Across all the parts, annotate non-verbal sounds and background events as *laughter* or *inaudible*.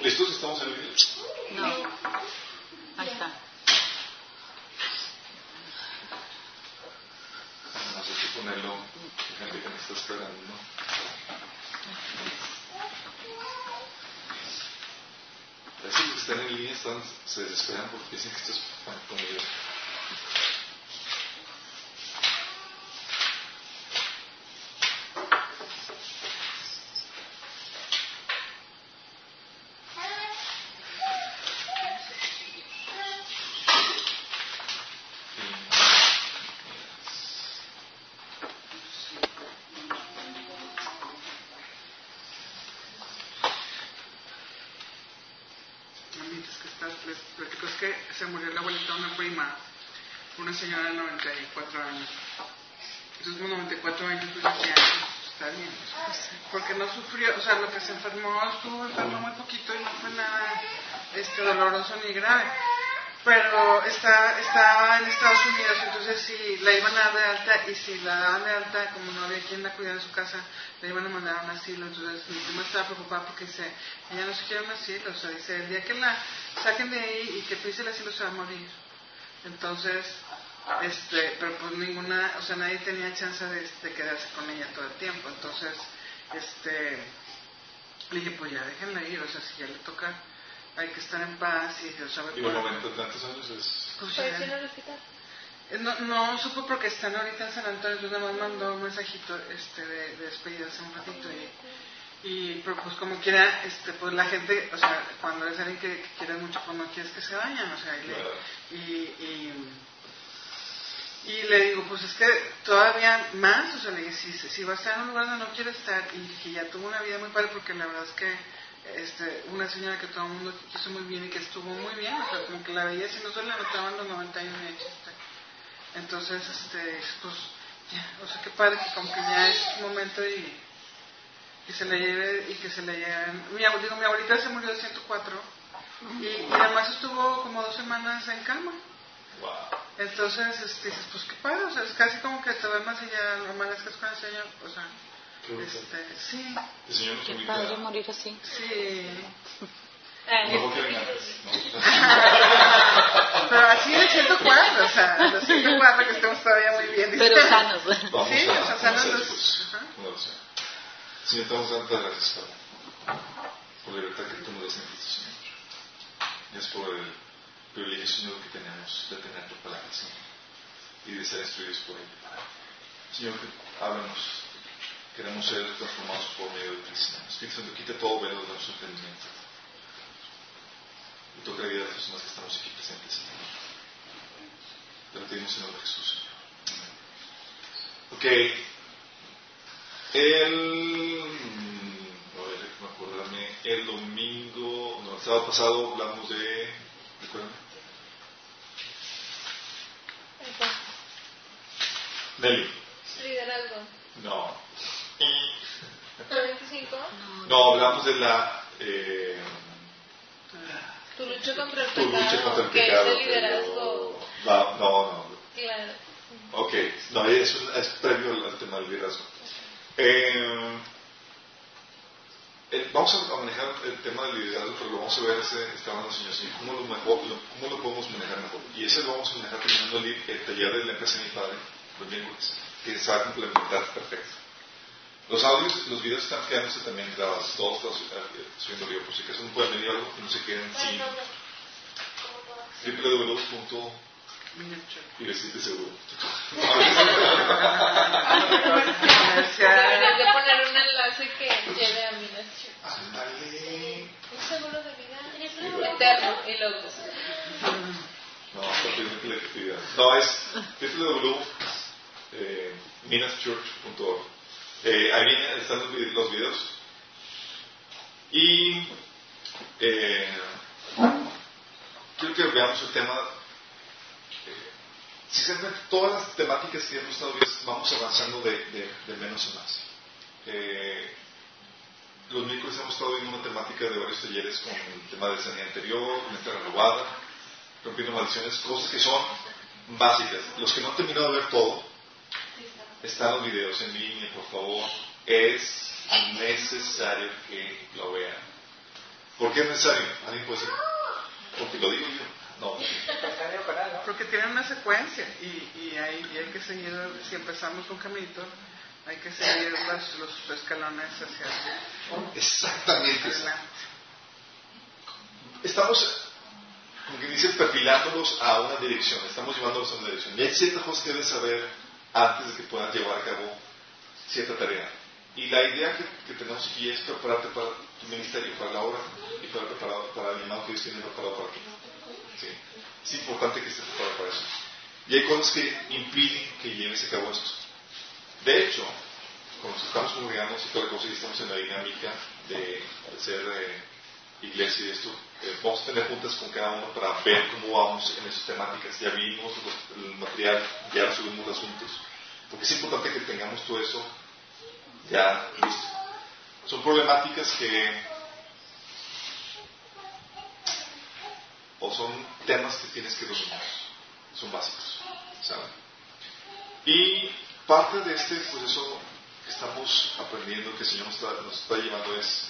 ¿Listos? ¿Estamos en el video? No. Ahí está. No sé si ponerlo. Gente que me está esperando. Parece que están en línea están, se desesperan porque dicen que esto es. Mientras que estás, les platico, es que se murió la abuelita de una prima, una señora de 94 años. Entonces, con 94 años, pues decía, "Pues, está bien. Porque no sufrió, o sea, lo que se enfermó, estuvo enfermo muy poquito y no fue nada este, doloroso ni grave. Pero está, estaba en Estados Unidos, entonces si la iban a dar de alta y si la daban de alta, como no había quien la cuidara en su casa, la iban a mandar a un asilo. Entonces mi prima estaba preocupada porque dice, ella no se quiere un asilo, o sea, dice, el día que la saquen de ahí y que pise el asilo se va a morir. Entonces, este, pero pues ninguna, o sea, nadie tenía chance de, de quedarse con ella todo el tiempo. Entonces, este, le dije, pues ya déjenla ir, o sea, si ya le toca, hay que estar en paz y Dios sabe Y bueno, en tantos años es. Pues ya. Eh, No, no supo porque están ahorita en San Antonio, entonces nada más mandó un mensajito este, de, de despedida hace un ratito y, y pero pues como quiera, este, pues la gente, o sea, cuando es alguien que, que quieres mucho, pues no quieres que se vayan, o sea, y, le- y, y le digo, pues es que todavía más, o sea, le dije, si, si va a estar en un lugar donde no quiere estar y que ya tuvo una vida muy padre, porque la verdad es que este, una señora que todo el mundo quiso muy bien y que estuvo muy bien, o sea, como que la veía, si no se le notaban los 90 años de chiste. Entonces, este, pues, ya, o sea, qué padre que como que ya es momento y, y se le lleve, y que se le lleven. Mi, digo, mi abuelita se murió de 104 y, y además estuvo como dos semanas en cama. Wow. Entonces, este, dices, pues qué padre, o sea, es casi como que te ves más allá, lo malo es que es con el Señor, o sea, este, sí, El Señor nos Qué invita padre morir así. sí. No. Pero así de 104, o sea, los 104 que estemos todavía muy bien. Pero sanos. Vamos Sí, a, o sea, sanos hacer los- pues. Señor, te damos tantas gracias, Padre, por la libertad que tú nos das en Cristo, Señor. Gracias por el privilegio, Señor, que tenemos de tener tu palabra, Señor, y de ser instruidos por Padre. Señor, háblanos. Queremos ser transformados por medio de Cristo. Espíritu Santo, quita todo velo de nuestro entendimiento. Y toca la vida de las personas que estamos aquí presentes, Señor. Te lo pedimos en nombre de Jesús, Señor. Ok. El. A ver, acordarme. El domingo. No, el sábado pasado hablamos de. ¿Recuerdan? Nelly. Liderazgo. No. 25. No, hablamos de la. Eh, Tu lucha contra el tu lucha pecado. contra el que pecado. es el liderazgo. pero- No, no, no. Claro. Ok, no, es, un- es previo al, tema del liderazgo. Eh, eh, vamos a, a manejar el tema del liderazgo, pero lo vamos a ver el señor, señor, ¿cómo lo, mejor, lo- cómo lo podemos manejar mejor. Y ese lo vamos a manejar terminando el, el taller de la empresa de mi padre, los miércoles, que se va a complementar perfecto. Los audios, los videos están quedándose también grabados, todos los eh, subiendo video, por si acaso no pueden venir algo que no se queden sin www. Y decirte seguro. Deberías de poner un enlace que lleve a mi. Ándale. Un seguro de vida eterno y locos. *laughs* No, rápidamente la actividad. No, es www.minaschurch.org. Eh, ahí vienen, están los, los videos. Y eh, quiero que veamos el tema. eh, sinceramente, todas las temáticas que hemos estado viendo, vamos avanzando de, de- de menos a más. Eh, los miércoles hemos estado viendo una temática de varios talleres con el tema de sanidad interior, mente renovada, rompiendo maldiciones, cosas que son básicas. Los que no han terminado de ver todo, están los videos en línea, por favor. Es necesario que lo vean. ¿Por qué es necesario? Alguien puede decir, porque lo digo yo. No. Porque tienen una secuencia y, y, hay, y hay que seguir, si empezamos con caminito, hay que seguir los, los escalones hacia Exactamente. adelante. Estamos, como que dice, perfilándolos a una dirección, estamos llevándolos a una dirección. Y hay ciertas cosas que deben saber antes de que puedan llevar a cabo cierta tarea. Y la idea que, que tenemos aquí es prepararte para tu ministerio, para la obra y para, preparado, para el llamado que Dios tiene preparado para ti. Sí. Es importante que estés preparado para eso. Y hay cosas que impiden que lleves a cabo esto. De hecho, nos estamos congregando y toda la cosa y estamos en la dinámica de, de ser eh, iglesia y esto, eh, vamos a tener juntas con cada uno para ver cómo vamos en esas temáticas. Ya vimos el material, ya subimos los juntos. Porque es importante que tengamos todo eso ya listo. Son problemáticas que o son temas que tienes que dominar. Son básicos. ¿saben? Y parte de este proceso que estamos aprendiendo, que el Señor nos está, nos está llevando, es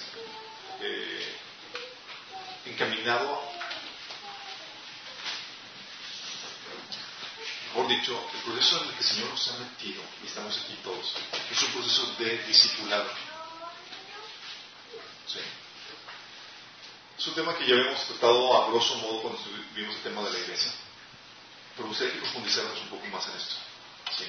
eh, encaminado, mejor dicho, el proceso en el que el Señor nos ha metido, y estamos aquí todos, es un proceso de discipulado. Es un tema que ya habíamos tratado a grosso modo cuando vimos el tema de la iglesia. Pero gustaría que profundizáramos un poco más en esto. Sí.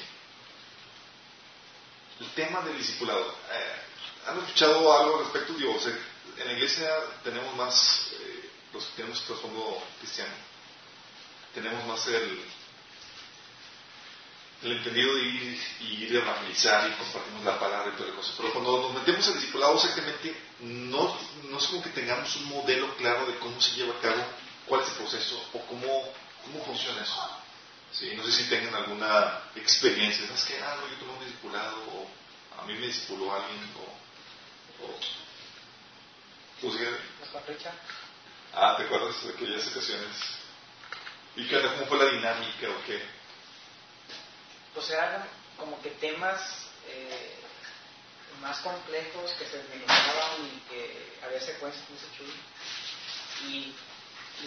El tema del discipulado. Eh, ¿Han escuchado algo al respecto? Digo, o sea, en la iglesia tenemos más, eh, los que tenemos trasfondo cristiano, tenemos más el, el entendido de ir, y ir a evangelizar y compartimos la palabra y toda la cosa. Pero cuando nos metemos al discipulado, exactamente, no, no es como que tengamos un modelo claro de cómo se lleva a cabo, cuál es el proceso o cómo, cómo funciona eso. Sí, no sé si tengan alguna experiencia. ¿Sabes qué? Ah, no, yo tomé un discipulado o a mí me discipuló alguien o pues, ¿qué? Ah, ¿te acuerdas de aquellas ocasiones? ¿Y qué, cómo fue la dinámica o qué? pues eran como que temas eh, más complejos que se desmenuzaban y que había secuencias muy chulas. Y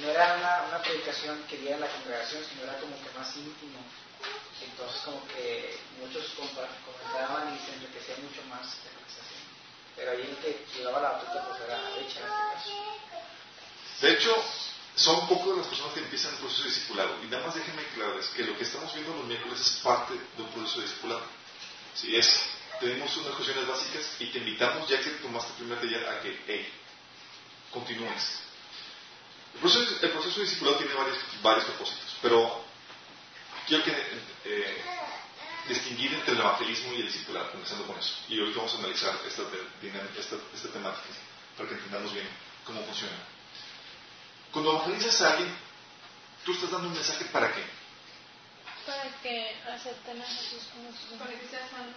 no era una, una predicación que diera la congregación, sino era como que más íntimo. Entonces como que muchos comentaban y se enriquecían mucho más se hacía. Pero ahí llevaba la pues era en este caso. De hecho, son pocas las personas que empiezan el proceso de. Y nada más déjenme aclararles que lo que estamos viendo los miércoles es parte de un proceso de discipulado. Si es, tenemos unas cuestiones básicas y te invitamos, ya que tomaste el primer taller, a que, hey, continúes. El proceso, el de discipulado tiene varios, varios propósitos, pero quiero que eh, distinguir entre el evangelismo y el discipulado, comenzando con eso. Y hoy vamos a analizar esta, esta, esta temática para que entendamos bien cómo funciona. Cuando evangelizas a alguien, tú estás dando un mensaje para qué? Para que acepten a Jesús como su Para que sea sano.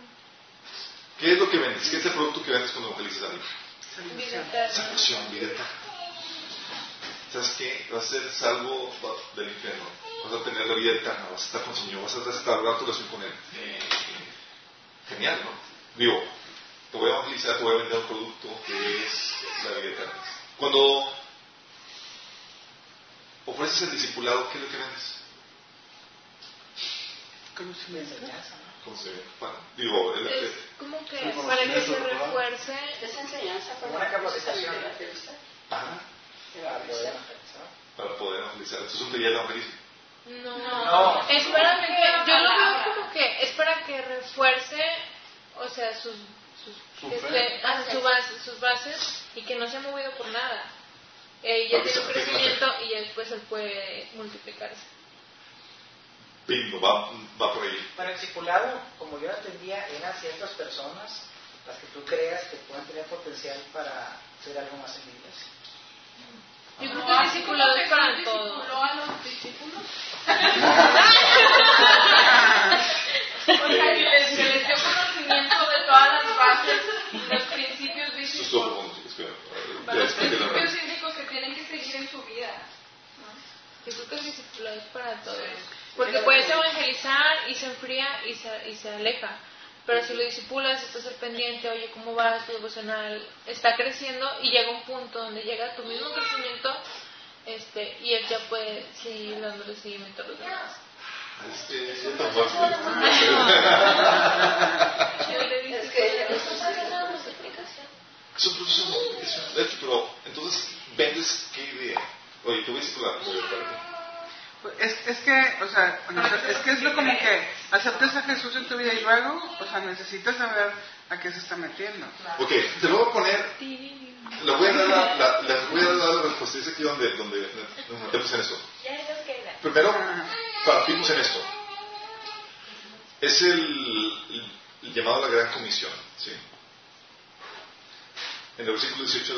¿Qué es lo que vendes? ¿Qué es el producto que vendes cuando evangelizas a alguien? Salvación, vida eterna. ¿Sabes qué? Vas a ser salvo del infierno. Vas a tener la vida eterna, vas a estar con el Señor, vas a restaurar tu relación con Él. Genial, ¿no? Digo, te voy a evangelizar, te voy a vender un producto que es la vida eterna. Cuando ofreces el discipulado, ¿qué es lo que vendes? Conocimiento. Enseñanza, ¿no? ¿Cómo se para? Digo, el- Es el- como que para que se refuerce Es enseñanza Como una capacitación para, para poder evangelizar. poder evangelizar. Esto es un taller de evangelismo. No, No. es para que, yo lo veo como que es para que refuerce, o sea, sus, sus, Su que fe. esté- ah, su base- sus bases y que no se ha movido por nada. Eh, ya tiene un la crecimiento y ya después él puede multiplicarse. Bingo, va, va por ahí. Para el discipulado, como yo lo entendía, eran ciertas personas las que tú creas que pueden tener potencial para ser algo más en la iglesia. Yo creo que el discipulado es para todo. discipuló a los discípulos. *laughs* O sea, que les, que les dio conocimiento de todas las bases, los principios bíblicos, los principios bíblicos que tienen que seguir en su vida. Yo creo que el discipulado es para todos. Porque puedes evangelizar y se enfría y se, y se aleja. Pero si lo disipulas, estás al pendiente, oye, ¿cómo va tu devocional? Está creciendo y llega un punto donde llega tu mismo crecimiento este, y él ya puede seguir dándole seguimiento a los demás. Este, Es que- "Pues, no sabe nada más de explicación". Es un proceso. De hecho, pero entonces vendes qué idea. Oye, te voy a circular. Es, es que, o sea, es que es lo como que aceptas a Jesús en tu vida y luego, o sea, necesitas saber a qué se está metiendo. Ok, te lo voy a poner. Le voy a dar la, la- les voy a dar la respuesta. Dice aquí donde, donde nos metemos en quedan. Primero, partimos en esto. Es el, el llamado a la gran comisión. ¿sí? En el versículo 18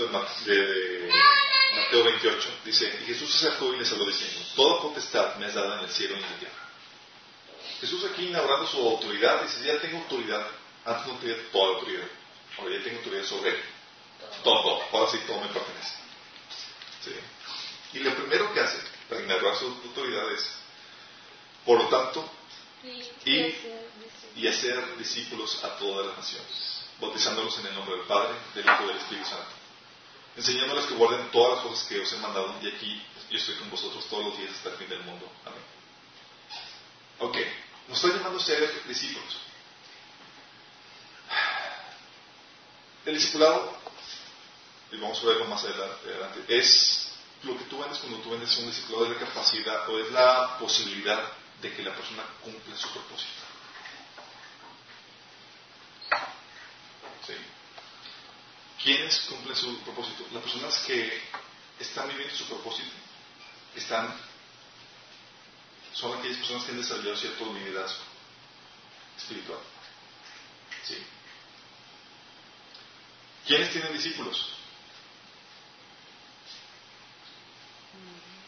de, de- de Mateo 28 dice, y Jesús se acercó y les habló diciendo, toda potestad me es dada en el cielo y en la tierra. Jesús aquí inaugurando su autoridad dice, ya tengo autoridad, antes no tenía toda la autoridad, ahora ya tengo autoridad sobre él. Todo, ahora sí todo me pertenece. ¿Sí? Y lo primero que hace para inaugurar su autoridad es, por lo tanto, Y, Y- hacer, discípulos a todas las naciones, bautizándolos en el nombre del Padre, del Hijo y del Espíritu Santo, enseñándoles que guarden todas las cosas que os he mandado, y aquí yo estoy con vosotros todos los días hasta el fin del mundo. Amén. Ok, nos está llamando a ser discípulos. El discipulado, y vamos a verlo más adelante, es lo que tú vendes cuando tú vendes un discipulado, es la capacidad o es la posibilidad de que la persona cumpla su propósito. ¿Sí? ¿Quiénes cumplen su propósito? Las personas que están viviendo su propósito, están, son aquellas personas que han desarrollado cierto liderazgo espiritual. ¿Sí? ¿Quiénes tienen discípulos?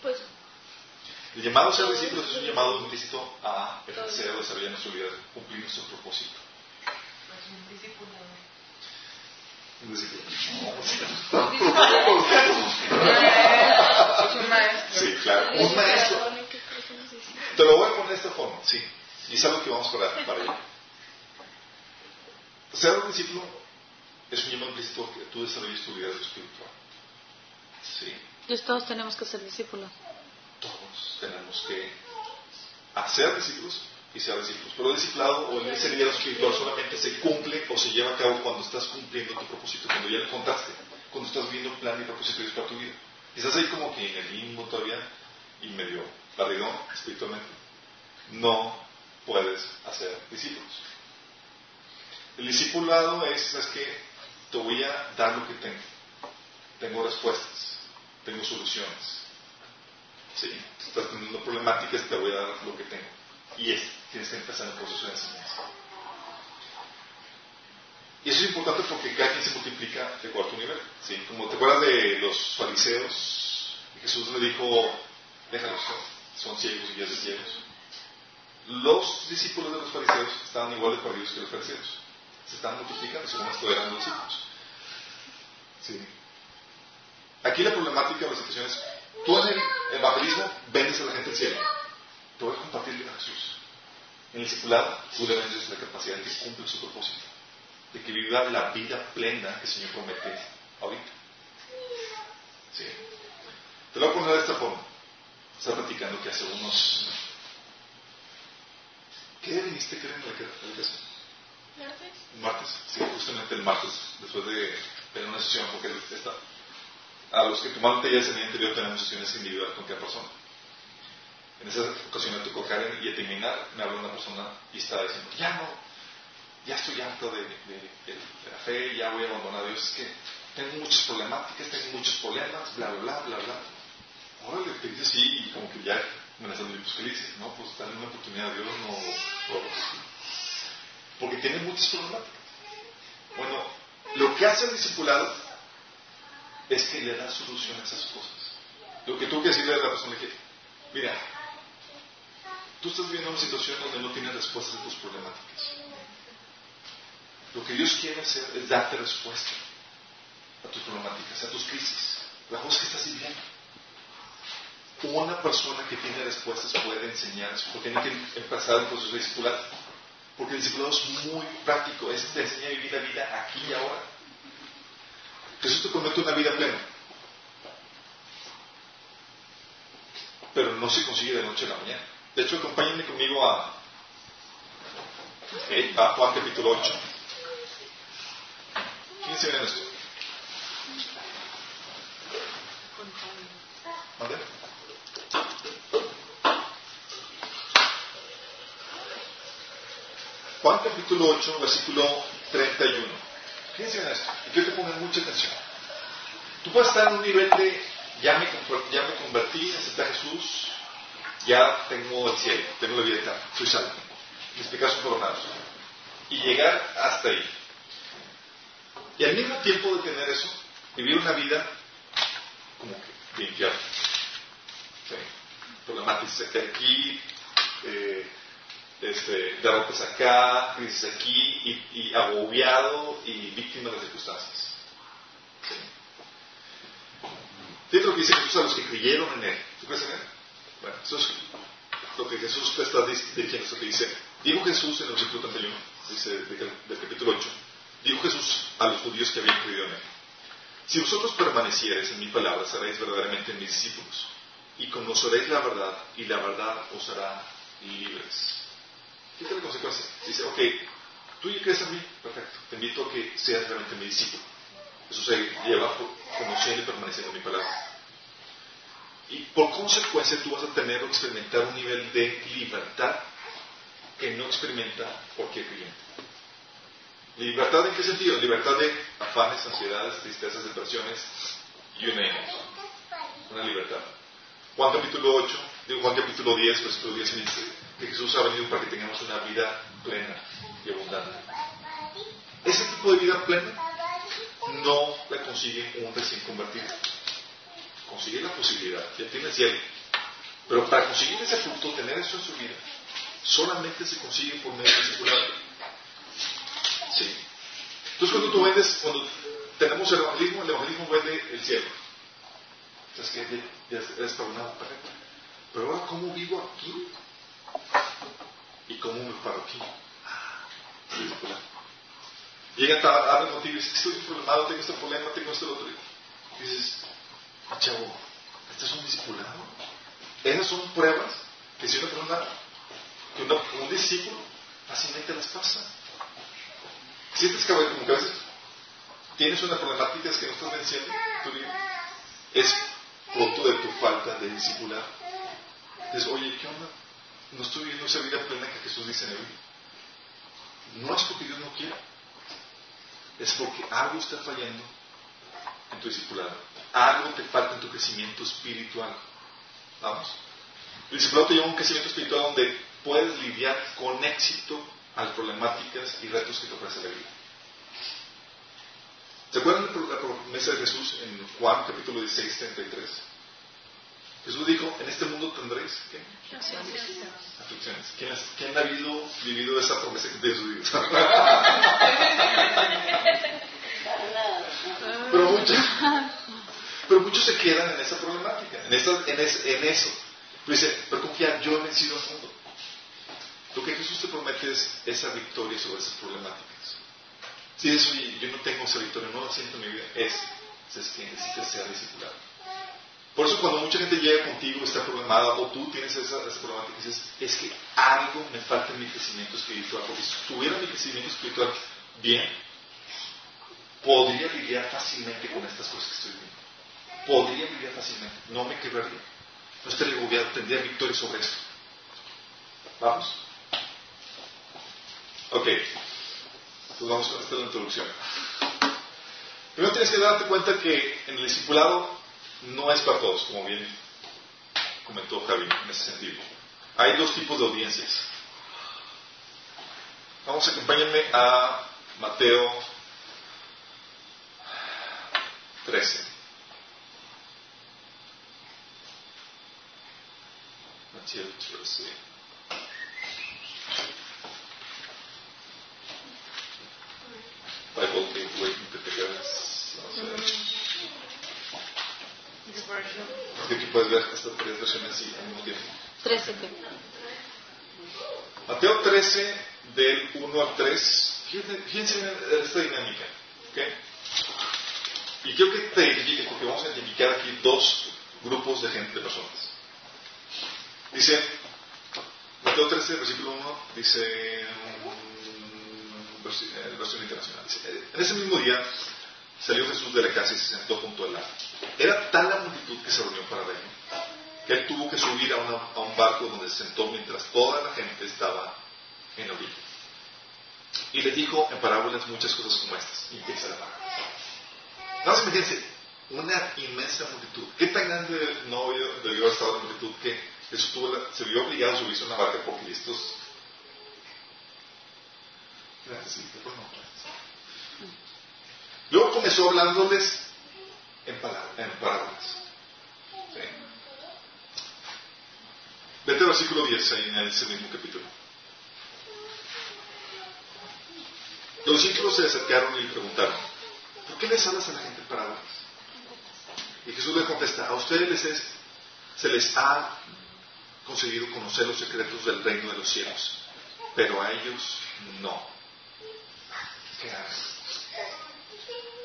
Pues, El llamado a ser discípulos es un llamado implícito a ejercer o desarrollar nuestro liderazgo, cumplir nuestro propósito. Un discípulo. Es un maestro. Sí, claro. Un maestro. Te lo voy a poner de esta forma, sí. Y es algo que vamos para, para ello. Ser un discípulo es un llamado implícito que tú desarrolles tu liderazgo espiritual. Sí. Entonces todos tenemos que ser discípulos. Todos tenemos que hacer discípulos y ser discípulos. Pero discipulado o ese liderazgo espiritual solamente se cumple o se lleva a cabo cuando estás cumpliendo tu propósito, cuando ya lo contaste, cuando estás viendo plan y propósito de Dios para tu vida. Y estás ahí como que en el limbo todavía y medio perdido espiritualmente. No puedes hacer discípulos. El discipulado es, que te voy a dar lo que tengo. Tengo respuestas, tengo soluciones. Sí, estás teniendo problemáticas, te voy a dar lo que tengo. Y es, tienes que empezar el proceso de enseñanza. Y eso es importante porque cada quien se multiplica de tu nivel. ¿sí? Como te acuerdas de los fariseos, Jesús le dijo, déjalos, son ciegos y ya de ciegos. Los discípulos de los fariseos estaban igual de perdidos que los fariseos. Se estaban multiplicando, según esto eran los discípulos. Sí. Aquí la problemática o la situación es, tú en el evangelismo vendes a la gente el Te voy a Jesús. En el tú le vendes la capacidad de que cumpla su propósito. De que viva la vida plena que el Señor promete ahorita. Sí. Te lo voy a poner de esta forma. Estaba platicando que hace unos... ¿Qué viniste, creo, en la educación? ¿martes? martes, sí, justamente el martes, después de tener una sesión, porque está, a los que tomaron talleres el día anterior tenemos sesiones individuales con cada persona. En esa ocasión me tocó Karen y al terminar me habló una persona y estaba diciendo, ya no, ya estoy harto de, la fe, ya voy a abandonar a Dios, es que tengo muchas problemáticas, tengo muchos problemas, bla, bla, bla, bla, bla. Órale, te dice sí, y como que ya amenazando, pues ¿qué le? No, pues dale una oportunidad a Dios, no, no, porque tiene muchas problemáticas. Bueno, lo que hace el discipulado es que le da solución a esas cosas. Lo que tuvo que decirle a la persona que, mira, tú estás viviendo una situación donde no tienes respuestas a tus problemáticas. Lo que Dios quiere hacer es darte respuesta a tus problemáticas, a tus crisis, las cosas que estás viviendo. Una persona que tiene respuestas puede enseñar eso, porque tiene que empezar un proceso de discipulado. Porque el discipulado es muy práctico, es te enseña a vivir la vida aquí y ahora. Jesús te promete una vida plena. Pero no se consigue de noche a la mañana. De hecho, acompáñenme conmigo a, eh, a Juan capítulo 8. Fíjense bien esto. ¿Mande? Juan capítulo 8, versículo 31. Fíjense en esto. Y quiero que pongan mucha atención. Tú puedes estar en un nivel de ya me, ya me convertí, acepté a Jesús, ya tengo el cielo, tengo la vida eterna, soy salvo. Mis pecados son perdonados. Y llegar hasta ahí. Y al mismo tiempo de tener eso, vivir una vida como que de infierno. Sí. Problemáticas aquí, eh, este, derrotas acá, crisis aquí, y, y, agobiado y víctima de las circunstancias. ¿Sí? Fíjate lo que dice Jesús a los que creyeron en Él. ¿Tú crees en Él? Bueno, eso es lo que Jesús te está diciendo, eso que dice. Dijo Jesús en el versículo 31, dice del capítulo 8, dijo Jesús a los judíos que habían creído en Él. Si vosotros permaneciereis en mi palabra, seréis verdaderamente mis discípulos, y conoceréis la verdad, y la verdad os hará libres. Fíjate la consecuencia. Dice, ok, tú ya crees en mí, perfecto, te invito a que seas realmente mi discípulo. Eso se lleva conociendo y permaneciendo en mi palabra. Y por consecuencia tú vas a tener o experimentar un nivel de libertad que no experimenta cualquier cliente. ¿Libertad en qué sentido? Libertad de afanes, ansiedades, tristezas, depresiones, name it. Una libertad. Juan capítulo 8, digo Juan capítulo 10, versículo 10 dice que Jesús ha venido para que tengamos una vida plena y abundante. Ese tipo de vida plena no la consigue un recién convertido. Consigue la posibilidad, ya tiene el cielo. Pero para conseguir ese punto, tener eso en su vida, solamente se consigue por medio del discipulado. Sí. Entonces cuando tú vendes, cuando tenemos el evangelismo, el evangelismo vende el cielo. Entonces que ya perdonado, perfecto. Pero ahora, ¿cómo vivo aquí? ¿Y cómo me paro aquí? Ah. Llega a darle motivo y dice, estoy problemado, tengo este problema, tengo este otro. Dices, chavo, ¿este es un discipulado? Esas son pruebas que si una persona, que una, un discípulo fácilmente las pasa. Sientes que como que a veces tienes una problemática que no estás venciendo tu vida. Es producto de tu falta de discipular. Dices, oye, ¿qué onda? No estoy viviendo esa vida plena que Jesús dice en el libro. No es porque Dios no quiera es porque algo está fallando en tu discipulado. Algo te falta en tu crecimiento espiritual. Vamos. El discipulado te lleva a un crecimiento espiritual donde puedes lidiar con éxito a las problemáticas y retos que te ofrece la vida. ¿Se acuerdan de la promesa de Jesús en Juan capítulo 16, 33? Jesús dijo, en este mundo tendréis aflicciones. ¿Quién, ¿Quién, ha vivido, vivido esa promesa de su vida? *laughs* pero, muchos, se quedan en esa problemática, en, esa, en, es, eso. Pero dice, pero confía, yo he vencido al mundo. Lo que Jesús te promete es esa victoria sobre esas problemáticas. Si eso yo no tengo esa victoria, no la siento en mi vida, es, es que ser discipulado. Por eso cuando mucha gente llega contigo, está problemada, o tú tienes esa, esa problemática, dices, es que algo me falta en mi crecimiento espiritual, porque si tuviera mi crecimiento espiritual bien, podría lidiar fácilmente con estas cosas que estoy viendo. Podría lidiar fácilmente, no me quebraría. No estaría agobiado, tendría victoria sobre esto. ¿Vamos? Ok. Pues vamos con esta la introducción. Primero tienes que darte cuenta que en el discipulado no es para todos, como bien comentó Javi en ese sentido. Hay dos tipos de audiencias. Vamos, acompáñenme a Mateo 13. Mateo 13. Bible puedes ver estas tres versiones así al mismo tiempo. 13. Mateo 13, del 1 al 3. Fíjense, fíjense en esta dinámica. ¿okay? Y quiero que te identifiques, porque vamos a identificar aquí dos grupos de gente, de personas. Dice, Mateo 13, versículo 1, dice, versi- versión internacional, dice, en ese mismo día salió Jesús de la casa y se sentó junto al lago. Era tal la multitud que se reunió para verlo, que él tuvo que subir a, una- a un barco donde se sentó mientras toda la gente estaba en la orilla. Y les dijo en parábolas muchas cosas como estas. Y empieza la parábola. Nada más imagínense, una inmensa multitud. ¿Qué tan grande no debió haber estado la multitud que se vio obligado a subirse a una barca porque estos... Luego comenzó hablándoles en, palabras. ¿Sí? Vete al versículo 10 ahí en ese mismo capítulo. Los discípulos se acercaron y preguntaron, ¿por qué les hablas a la gente en parábolas? Y Jesús les contesta, a ustedes se les ha conseguido conocer los secretos del reino de los cielos, pero a ellos no.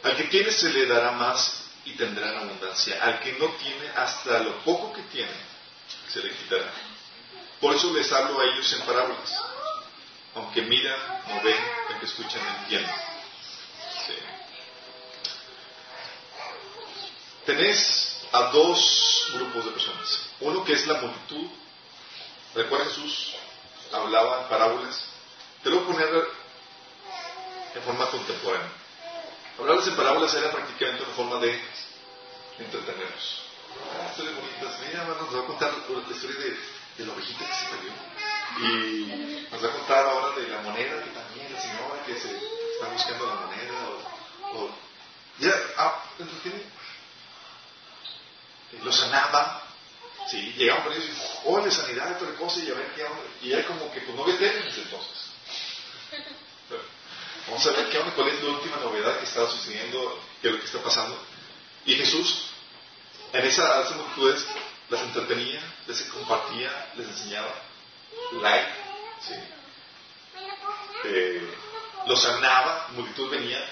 Al que tiene se le dará más y tendrá en abundancia. Al que no tiene, hasta lo poco que tiene, se le quitará. Por eso les hablo a ellos en parábolas. Aunque miran, no ven, aunque escuchan, no entienden. Tenés a dos grupos de personas. Uno que es la multitud. Recuerda Jesús hablaba en parábolas. Te lo voy a poner en forma contemporánea. Hablarles en parábolas era prácticamente una forma de entretenernos. Ah, Historias bonitas. Mira, hermano, nos va a contar la historia de, de la ovejita que se perdió. Y nos va a contar ahora de la moneda que también, la señora que se está buscando la moneda. O, o- ya, ah, entretiene. Lo sanaba. Sí, llegaban con ellos y oye, sanidad, otra cosa, y a ver qué onda. Y era como que pues no en ese entonces. Vamos a ver qué onda, cuál es la última novedad que está sucediendo, qué es lo que está pasando. Y Jesús, en esa, esas multitudes, las entretenía, les compartía, les enseñaba, like, ¿sí? Eh, los sanaba, multitud venía,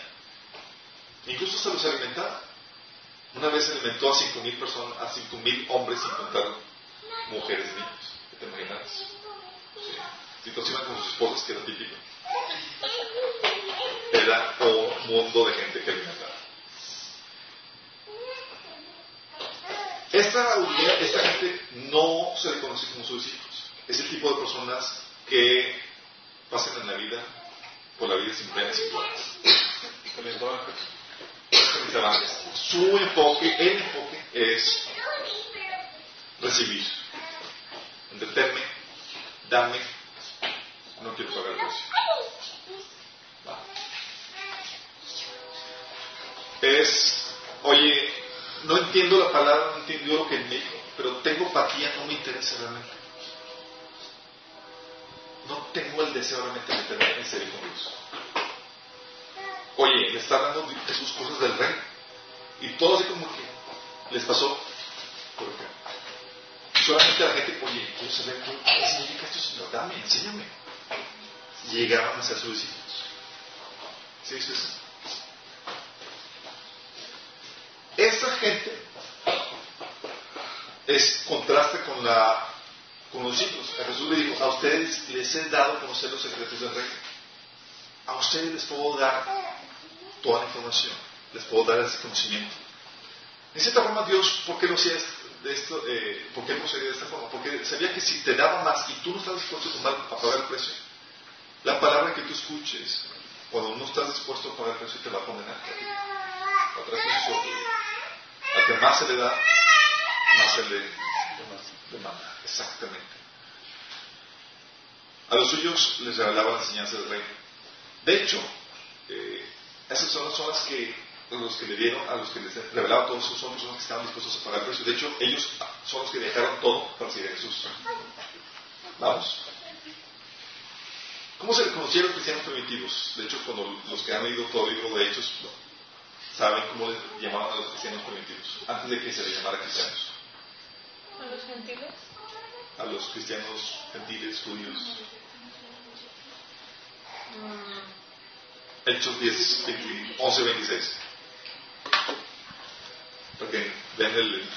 incluso se los alimentaba. Una vez alimentó a cinco mil personas, a cinco mil hombres sin contar mujeres niños. ¿Qué te imaginas? Sí. Si con sus esposas, que era típico era un mundo de gente que alimentaba. Esta esta gente no se le conoce como sus discípulos. Es el tipo de personas que pasan en la vida, por la vida sin penas y. Su enfoque, el enfoque es recibir. Entretenme, dame, no quiero pagar el precio. Es, oye, no entiendo la palabra, no entiendo lo que me dijo, pero tengo apatía, no me interesa realmente. No tengo el deseo realmente de meterme en serio con Dios. Oye, le está de sus cosas del rey. Y todo así como que les pasó por acá. Solamente la gente, oye, quiero saber qué, significa esto, Señor, dame, enséñame. Llegaban a ser sus discípulos. ¿Sí eso? Esta gente es contraste con la con los discípulos. A Jesús le dijo, a ustedes les he dado conocer los secretos del reino. A ustedes les puedo dar toda la información, les puedo dar ese conocimiento. En cierta forma Dios, ¿por qué lo hacía de esto? Eh, ¿Por qué de esta forma? Porque sabía que si te daba más y tú no estás dispuesto a, a pagar el precio, la palabra que tú escuches, cuando no estás dispuesto a pagar el precio, te va a condenar. Otra es otro. Al que más se le da, más se le demanda. Exactamente. A los suyos les revelaba la enseñanza del reino. De hecho, eh, esas son, son las que los que le dieron, a los que les revelaban todo eso, son personas que estaban dispuestos a pagar el precio. De hecho, ellos son los que dejaron todo para seguir a Jesús. Vamos. ¿Cómo se los cristianos primitivos? De hecho, cuando los que han leído todo el libro de Hechos saben cómo les llamaban a los cristianos primitivos, antes de que se les llamara cristianos. ¿A los gentiles? A los cristianos gentiles, judíos. Hechos 10, 20, 11, 26. Para que vean el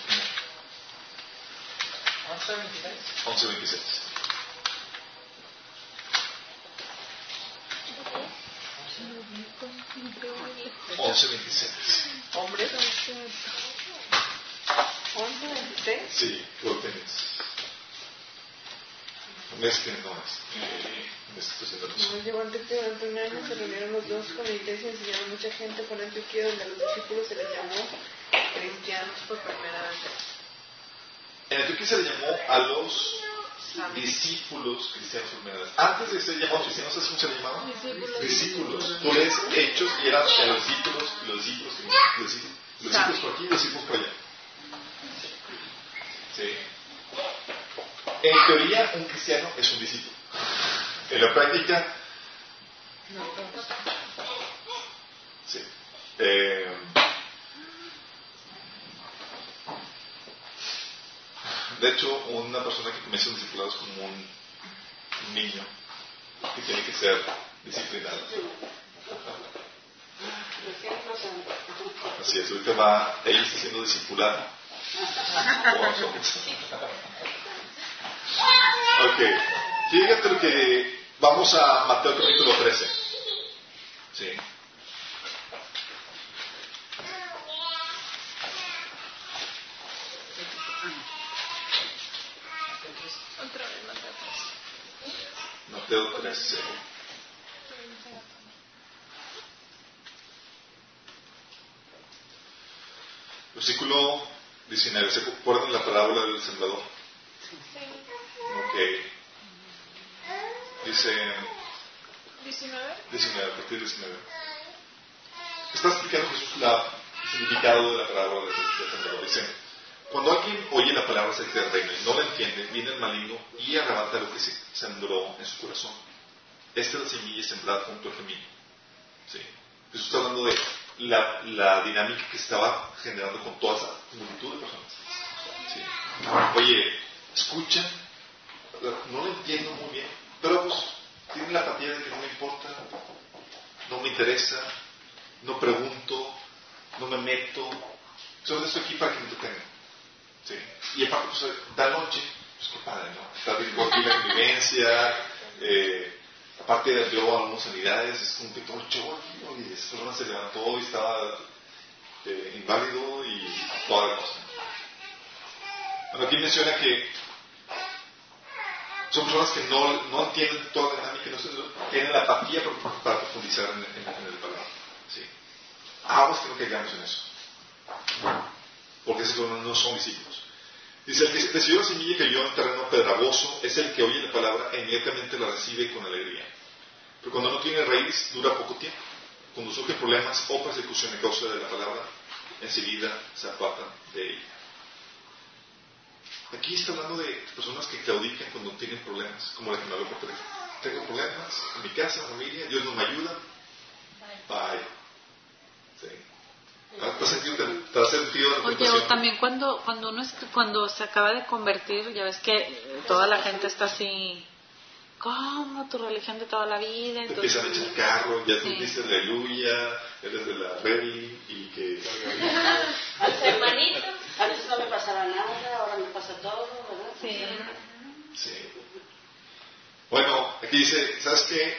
11, 26. 11, 26. 11, 26. Hombres. 11, 26. Sí, tú lo tienes. Un mes que no es. Un mes que estoy haciendo Nos llevó antes durante un año, se reunieron los dos con la iglesia, enseñaron mucha gente con Antioquía, donde a los discípulos se les llamó cristianos por primera vez. En Antioquía se le llamó a los discípulos cristianos por primera vez. Antes de ser llamados cristianos, ¿sabes cómo se le llamaba? Discípulos. Discípulos. Tú lees hechos y eran a los discípulos, los discípulos, los discípulos, los discípulos por aquí y los discípulos por allá. Sí. En teoría, un cristiano es un discípulo. En la práctica, sí. Eh, de hecho, una persona que comienza un discipulado es como un, niño que tiene que ser disciplinado. Así es, ahorita va, ella está siendo discipulada. *laughs* ok, fíjate lo que vamos a Mateo capítulo 13. Sí. Mateo Mateo 13. Versículo 19. ¿Se acuerdan la parábola del sembrador? Ok. Dice 19. 19, a partir de 19. Está explicando Jesús la- el significado de la parábola del sembrador. Dice, cuando alguien oye la palabra del reino y no la entiende, viene el maligno y arrebata lo que se sembró en su corazón. Esta es la semilla sembrada junto al camino. ¿Sí? Jesús está hablando de la, la dinámica que estaba generando con toda esa multitud de personas. ¿Sí? Oye, escuchan, no lo entiendo muy bien, pero pues tienen la apatía de que no me importa, no me interesa, no pregunto, no me meto, solo estoy aquí para que me entretengan. ¿Sí? Y aparte, pues, da noche, pues qué padre, ¿no? Está bien aquí la convivencia, eh, aparte de yo algunas sanidades, es como que todo ¿no? y esa persona se levantó y estaba eh, inválido y toda la cosa. Bueno, aquí menciona que son personas que no, no entienden toda la dinámica, no tienen la apatía para, para profundizar en, en- en el palabra. ¿sí? Aguas que no caigamos en eso. Porque esos no, no son discípulos. Dice, el que recibió la semilla que cayó en terreno pedragoso es el que oye la palabra e inmediatamente la recibe con alegría. Pero cuando no tiene raíz, dura poco tiempo. Cuando surgen problemas o persecución a causa de la palabra, enseguida se apartan de ella. Aquí está hablando de personas que claudican cuando tienen problemas, como la que me habló por teléfono. Tengo problemas en mi casa, familia, Dios no me ayuda. Bye. Sí. ¿Te has sentido, te has sentido Oye, o también cuando, cuando uno es- cuando se acaba de convertir, ya ves que toda la gente está así, ¿cómo tu religión de toda la vida? Te Entonces, empiezan a echar carro, ya tú Sí. dices aleluya, eres de la Berlin y que... *laughs* Hermanito. Antes no me pasaba nada, ahora me pasa todo, ¿verdad? sí. Sí. Bueno, aquí dice, ¿sabes qué?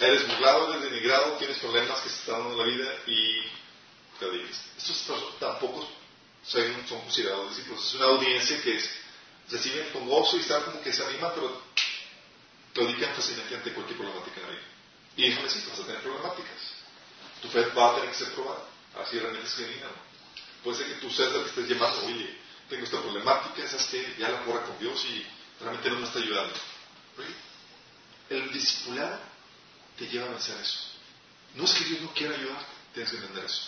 Eres burlado, eres denigrado, tienes problemas que se están dando en la vida y te dices. Estos tampoco son, son considerados discípulos. Es una audiencia que es, reciben con gozo y están como que se animan, pero claudican fácilmente ante cualquier problemática en la vida. Y déjame decirte, vas a tener problemáticas. Tu fe va a tener que ser probada. Así realmente es genuina. Puede ser que tú seas el que estés llamando, oye, tengo esta problemática, ¿sabes qué? Ya la corra con Dios y realmente no me está ayudando. El discipulado te lleva a vencer eso. No es que Dios no quiera ayudar, tienes que entender eso.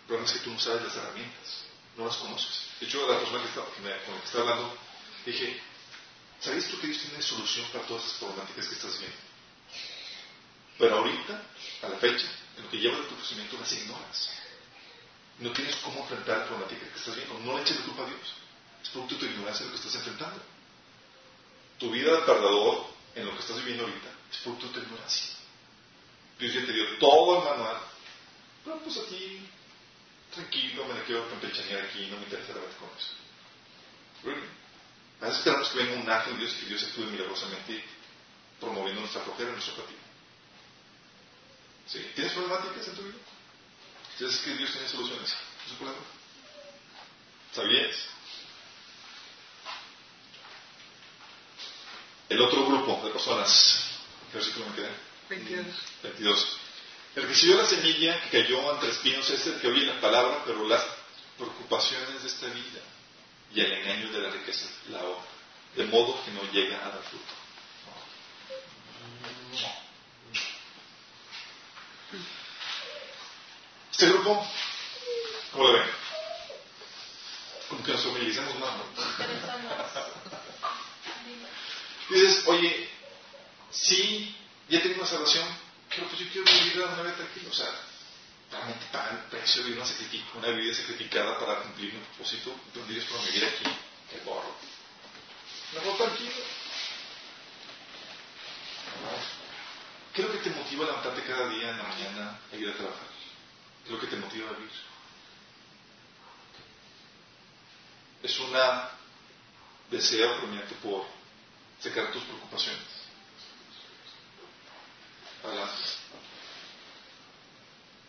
El problema es que tú no sabes las herramientas, no las conoces. De hecho, la persona que está, que me- con la que está hablando, dije, ¿sabes tú que Dios tiene solución para todas esas problemáticas que estás viendo? Pero ahorita, a la fecha, en lo que lleva de tu crecimiento, las ignoras. No tienes cómo enfrentar la problemática que estás viendo. No le eches la culpa a Dios. Es producto de tu ignorancia lo que estás enfrentando. Tu vida de perdedor en lo que estás viviendo ahorita es producto de tu ignorancia. Dios ya te dio todo el manual. Pero pues aquí, tranquilo, me la quiero campechanear aquí, no me interesa la con eso. Really. A veces esperamos que venga un ángel de Dios y que Dios actúe milagrosamente promoviendo nuestra flojera, nuestro apatía. ¿Sí? ¿Tienes problemáticas en tu vida? ¿Sabes que Dios tiene soluciones a su problema? ¿Sabías? El otro grupo de personas, ¿qué versículo me quedé? 22. 22. El que recibió la semilla que cayó entre espinos es el que oye la palabra, pero las preocupaciones de esta vida y el engaño de la riqueza la otra, de modo que no llega a dar fruto. Este grupo, ¿cómo lo ven? Como que nos humilicemos más, ¿no? Dices, oye, sí, ya tengo una salvación, pero pues yo quiero vivir una vida tranquila. O sea, realmente pagar el precio de una, una vida sacrificada para cumplir mi propósito, donde Dios para vivir aquí, qué borro. Mejor tranquilo. ¿Qué es lo que te motiva a levantarte cada día en la mañana a ir a trabajar? ¿Qué es lo que te motiva a vivir? Es una deseo apremiante por sacar tus preocupaciones.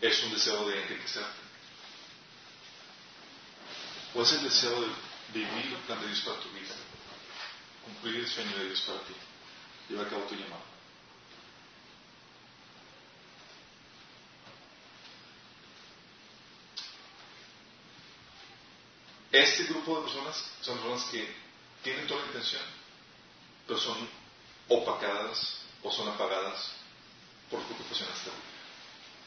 Es un deseo de enriquecerte. O es el deseo de vivir el plan de Dios para tu vida. Cumplir el sueño de Dios para ti. Llevar a cabo tu llamado. ese grupo de personas son personas que tienen toda la intención, pero son opacadas o son apagadas por tu profesión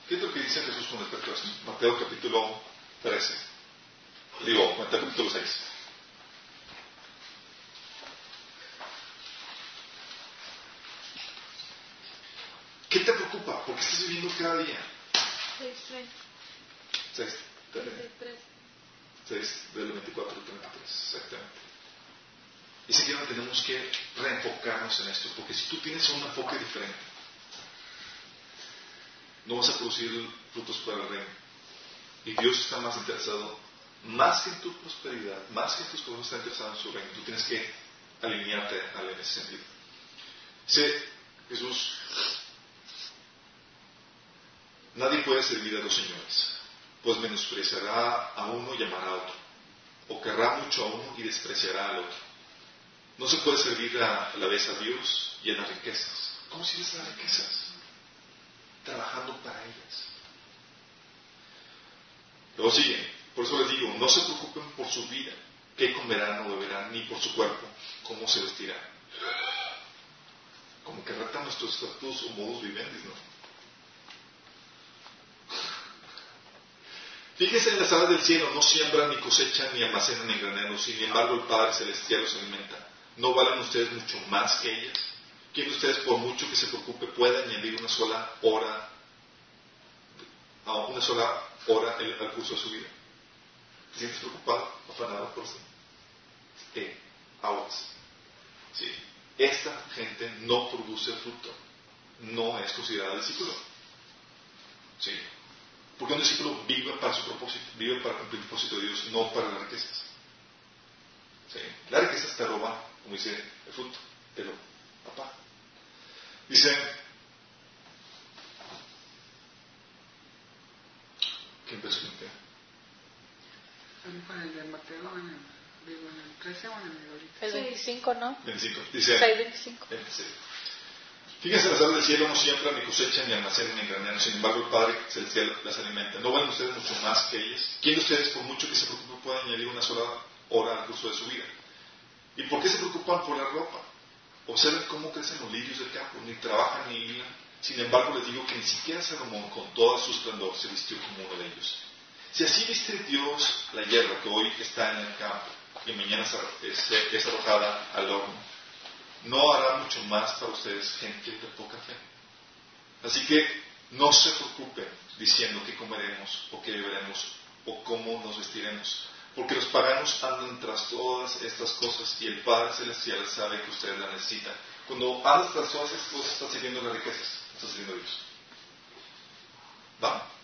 ¿Qué es lo que dice Jesús con respecto a esto? Mateo capítulo 13. Digo, Mateo capítulo 6. ¿Qué te preocupa? ¿Por qué estás viviendo cada día? 6.3. 6.3. 3, del 24 al 33, exactamente. Y si que tenemos que reenfocarnos en esto, porque si tú tienes un enfoque diferente, no vas a producir frutos para el reino. Y Dios está más interesado, más que en tu prosperidad, más que en tus cosas, está interesado en su reino. Tú tienes que alinearte a él en ese sentido. Dice Jesús, nadie puede servir a dos señores pues menospreciará a uno y amará a otro, o querrá mucho a uno y despreciará al otro. No se puede servir a, la vez a Dios y a las riquezas. ¿Cómo sirves a las riquezas? Trabajando para ellas. Luego sigue, por eso les digo, no se preocupen por su vida, qué comerán o beberán, ni por su cuerpo, cómo se vestirán. Como que ratan nuestros estatutos o modos vivendis, ¿no? Fíjense en las aves del cielo, no siembran, ni cosechan, ni almacenan en graneros, sin embargo el Padre Celestial los alimenta. ¿No valen ustedes mucho más que ellas? ¿Quién de ustedes, por mucho que se preocupe, puede añadir una sola hora, una sola hora al curso de su vida? ¿Te sientes preocupado, afanado por eso? Eh, aguas. Sí. Esta gente no produce fruto. No es considerada discípulo. Sí. Porque un discípulo vive para su propósito, vive para cumplir el propósito de Dios, no para las riquezas. Sí. Las riquezas te roban, como dice el fruto, pero papá. Dice, ¿qué qué? Vamos el de Mateo, en el, digo, en el 13 o en el ahorita. El 25, ¿no? 25. Dice, 6, 25. Eh, sí. Fíjense las aves del cielo no siembran, ni cosechan, ni almacenan en graneros. Sin embargo, el Padre Celestial las alimenta. ¿No valen ustedes mucho más que ellas? ¿Quién de ustedes, por mucho que se preocupe, puede añadir una sola hora al curso de su vida? ¿Y por qué se preocupan por la ropa? Observen cómo crecen los lirios del campo, ni trabajan ni hilan. Sin embargo, les digo que ni siquiera Salomón, con toda su esplendor, se vistió como uno de ellos. Si así viste Dios la hierba que hoy está en el campo y mañana es arrojada al horno, no hará mucho más para ustedes gente de poca fe. Así que no se preocupen diciendo qué comeremos o qué beberemos o cómo nos vestiremos, porque los paganos andan tras todas estas cosas y el Padre Celestial sabe que ustedes las necesitan. Cuando andas tras todas estas cosas, estás sirviendo las riquezas, estás sirviendo a Dios. ¿Va?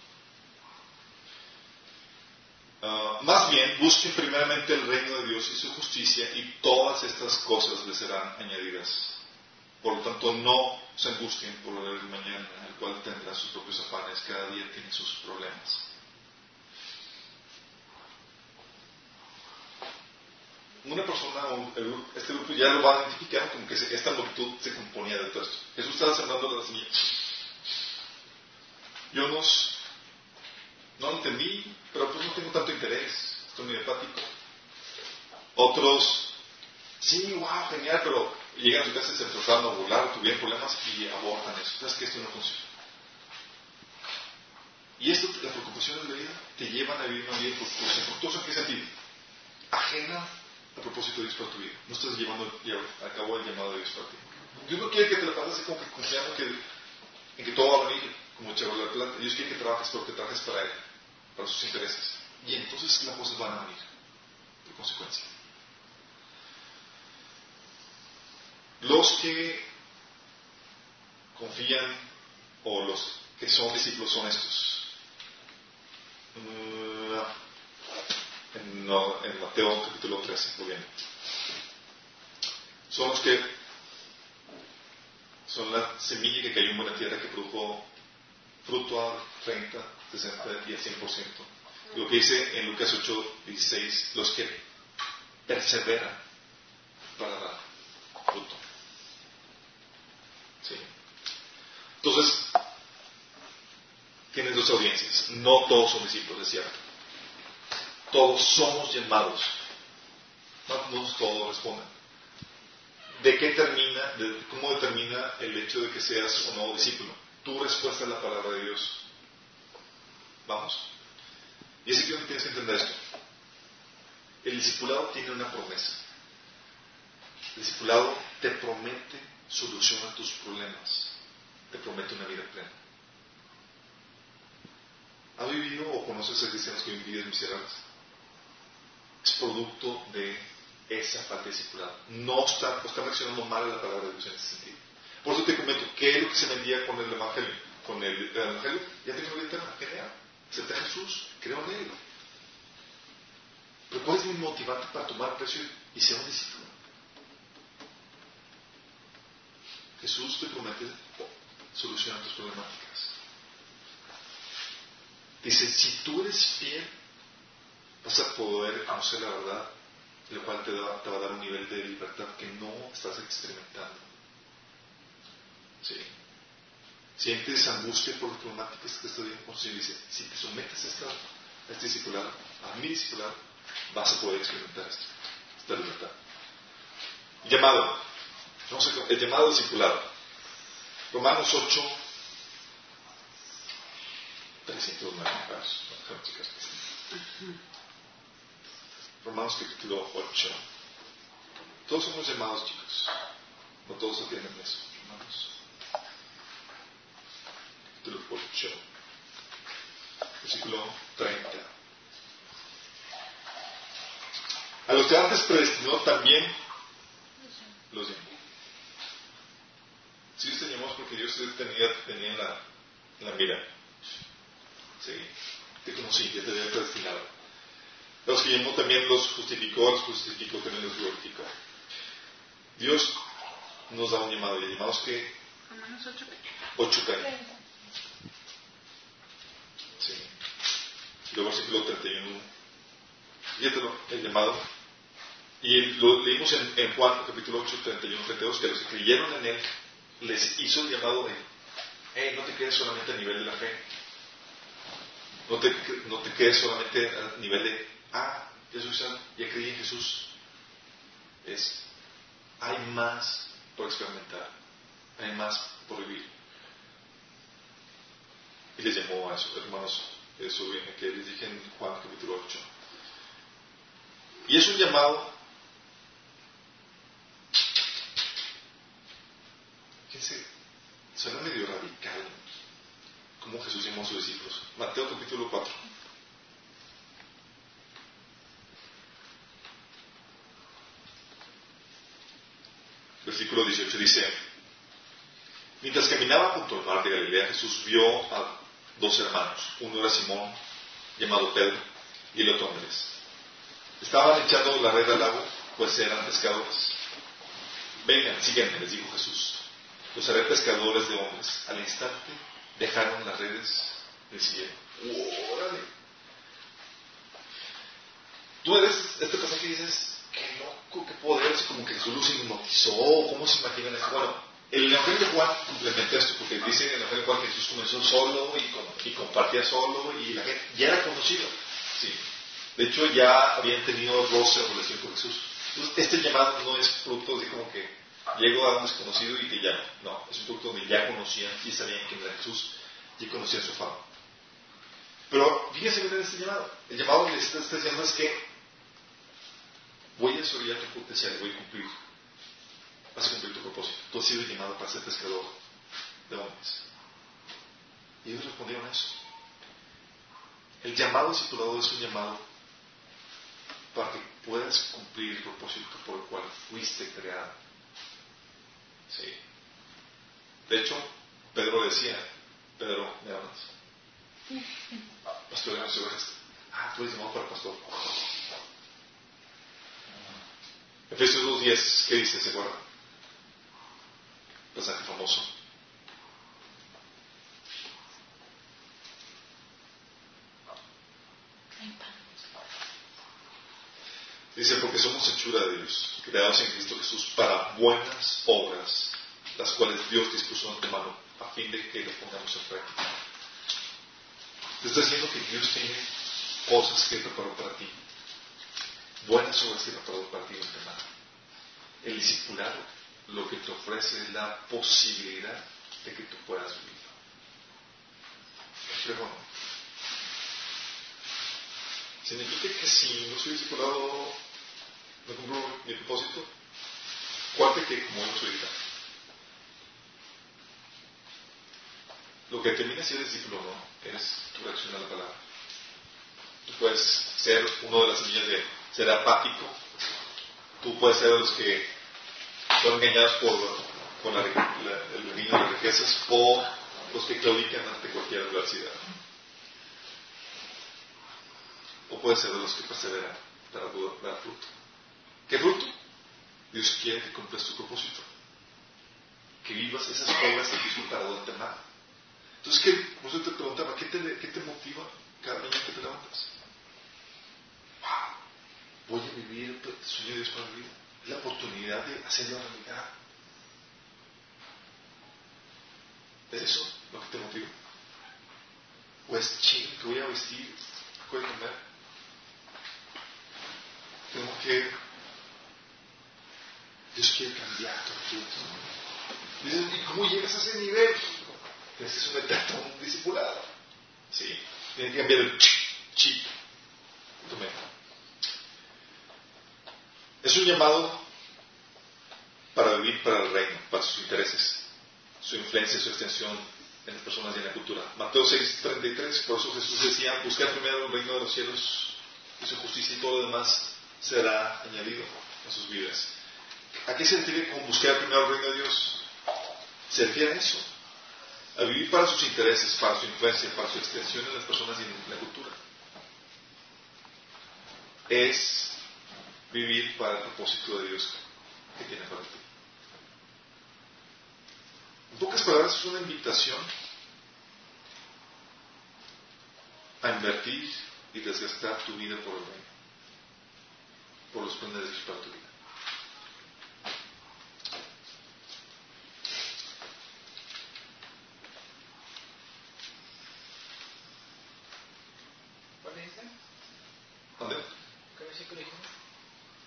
Ah, más bien, busquen primeramente el reino de Dios y su justicia y todas estas cosas les serán añadidas. Por lo tanto, no se angustien por lo del mañana, el cual tendrá sus propios afanes, cada día tiene sus problemas. Una persona, un- este grupo ya lo va a identificar como que esta multitud se componía de todo esto. Jesús estaba sembrando la semilla. Yo nos, no lo entendí, pero pues no tengo tanto interés, estoy muy apático. Otros, sí, wow, genial, pero llegan a su casa y se empezaron a burlar, tuvieron problemas y abortan eso. ¿Sabes que esto no funciona? Y esto, las preocupaciones de la vida, te llevan a vivir una vida fructuosa. ¿Fructuosa en qué sentido? Ajena al propósito de Dios para tu vida. No estás llevando a cabo el llamado de Dios para ti. Dios no quiere que te la pases como que confiando que, en que todo va a venir como echar la plata. Dios quiere que trabajes porque trabajes para Él, para sus intereses. Y entonces las cosas van a venir, por consecuencia. Los que confían o los que son discípulos son estos. Mm, en Mateo capítulo 13, muy bien. Son los que son la semilla que cayó en buena tierra que produjo fruto a 30, 60 y al 100%. Lo que dice en Lucas 8, 16, los que perseveran para dar fruto. Sí. Entonces, tienes dos audiencias. No todos son discípulos, es cierto. Todos somos llamados. No, no todos responden. ¿De qué termina, de cómo determina el hecho de que seas o no discípulo? Tu respuesta a la palabra de Dios. Vamos. Y es que tienes que entender esto. El discipulado tiene una promesa. El discipulado te promete solución a tus problemas. Te promete una vida plena. ¿Has vivido o conoces a cristianos que viven vidas miserables? Es producto de esa falta de discipulado. No está, o está reaccionando mal a la palabra de Dios en ese sentido. Por eso te comento, ¿qué es lo que se vendía con el Evangelio? Con el, el Evangelio, ya tengo una vida eterna, genial. Acepté a Jesús, creo en Él. Pero ¿cuál es mi motivante para tomar precio y ser un discípulo? Jesús te promete solucionar tus problemáticas. Dice, si tú eres fiel, vas a poder conocer la verdad, lo cual te va a dar un nivel de libertad que no estás experimentando. ¿Sí? Sientes angustia por las problemáticas que estás viviendo. Dice, si te sometes a, esta, a este discipulado, a mi discipulado, vas a poder experimentar esto, esta libertad. Llamado. El llamado discipulado. Romanos 8, 309. Vamos, déjame checar. Romanos capítulo 8. Todos somos llamados, chicos. No todos atienden eso. Romanos. Capítulo 8. Versículo 30. A los que antes predestinó también los llamó. Si Dios te llamó porque Dios te tenía, tenía en, la, en la mira. Sí. Te conocí, ya te había predestinado. Los que llamó también los justificó, los justificó también los glorificó. Dios nos da un llamado, y el llamado es que Romanos 8. 8 caen. Sí. Luego versículo 31. Fíjatelo, el llamado. Y lo leímos en, Juan capítulo 8, 31, 32, que los que creyeron en él les hizo el llamado de, hey, no te quedes solamente a nivel de la fe. No te, no te quedes solamente a nivel de, ah, Jesús, ya creí en Jesús. Es, hay más por experimentar, hay más por vivir. Y les llamó a esos hermanos, eso viene que les dije en Juan capítulo 8. Y es un llamado, fíjense, suena medio radical, como Jesús llamó a sus discípulos. Mateo capítulo 4. Versículo 18 dice, Mientras caminaba junto al mar de Galilea, Jesús vio a dos hermanos. Uno era Simón, llamado Pedro, y el otro Andrés. Estaban echando la red al lago, pues eran pescadores. Vengan, síganme, les dijo Jesús. Los haré pescadores de hombres. Al instante dejaron las redes del cielo. ¡Órale! Tú eres, este pasaje dices, qué loco, qué poder, es como que Jesús los hipnotizó, ¿cómo se imaginan eso? Bueno, el Evangelio de Juan complementa esto, porque dice en el Evangelio de Juan que Jesús comenzó solo y, compartía solo y la gente ya era conocido. Sí. De hecho, ya habían tenido roce o relación con Jesús. Entonces, este llamado no es producto de como que llego a un desconocido y te llamo. No, es un producto donde ya conocían y sabían quién era Jesús y conocían su fama. Pero fíjense bien en este llamado. El llamado que está, está diciendo es que voy a desarrollar tu potencial voy a cumplir. Vas a cumplir tu propósito. Tú has sido llamado para ser pescador de hombres. Y ellos respondieron a eso. El llamado discipulado es un llamado para que puedas cumplir el propósito por el cual fuiste creado. Sí. De hecho, Pedro decía, Pedro, me hablas. Pastor de las ovejas. Ah, tú eres llamado para pastor. Efesios 2.10, ¿qué dice? ¿Se acuerdan? Pasaje famoso. Dice, porque somos hechura de Dios, creados en Cristo Jesús para buenas obras, las cuales Dios dispuso de antemano a fin de que las pongamos en práctica. Te está diciendo que Dios tiene cosas que preparó para ti buenas obras que preparó para ti de antemano. El discipulado lo que te ofrece es la posibilidad de que tú puedas vivir. Pero significa que si no soy discipulado, no cumplo mi propósito, cuál que como no soy Lo que determina si eres discípulo no es tu reacción a la palabra. Tú puedes ser uno de las semillas de ser apático. Tú puedes ser de los que son engañados por, la, el niño de las riquezas o los que claudican ante cualquier adversidad. O puede ser de los que perseveran para dar fruto. ¿Qué fruto? Dios quiere que cumplas tu propósito. Que vivas esas obras que Dios preparado de antemano. Entonces, ¿qué? Por te preguntaba, ¿qué te, ¿qué te motiva cada mañana que te levantas? voy a vivir el sueño de Dios para mi vida. Es la oportunidad de hacerlo realidad. ¿Es eso lo que te motiva? ¿O es ching que voy a vestir? ¿Qué voy a comer? Tengo que. Dios quiere cambiar tu vida. ¿y cómo llegas a ese nivel? Tienes que someterte a un discipulado. Sí. Tienes que cambiar el chip tu mente. Es un llamado para vivir para el reino, para sus intereses, su influencia, su extensión en las personas y en la cultura. Mateo 6, 33, por eso Jesús decía, buscar primero el reino de los cielos y su justicia y todo lo demás será añadido a sus vidas. ¿A qué se refiere con buscar primero el reino de Dios? Se refiere a eso, a vivir para sus intereses, para su influencia, para su extensión en las personas y en la cultura. Es vivir para el propósito de Dios que tiene para ti. En pocas palabras, es una invitación a invertir y desgastar tu vida por el reino, por los planes de Dios para tu vida.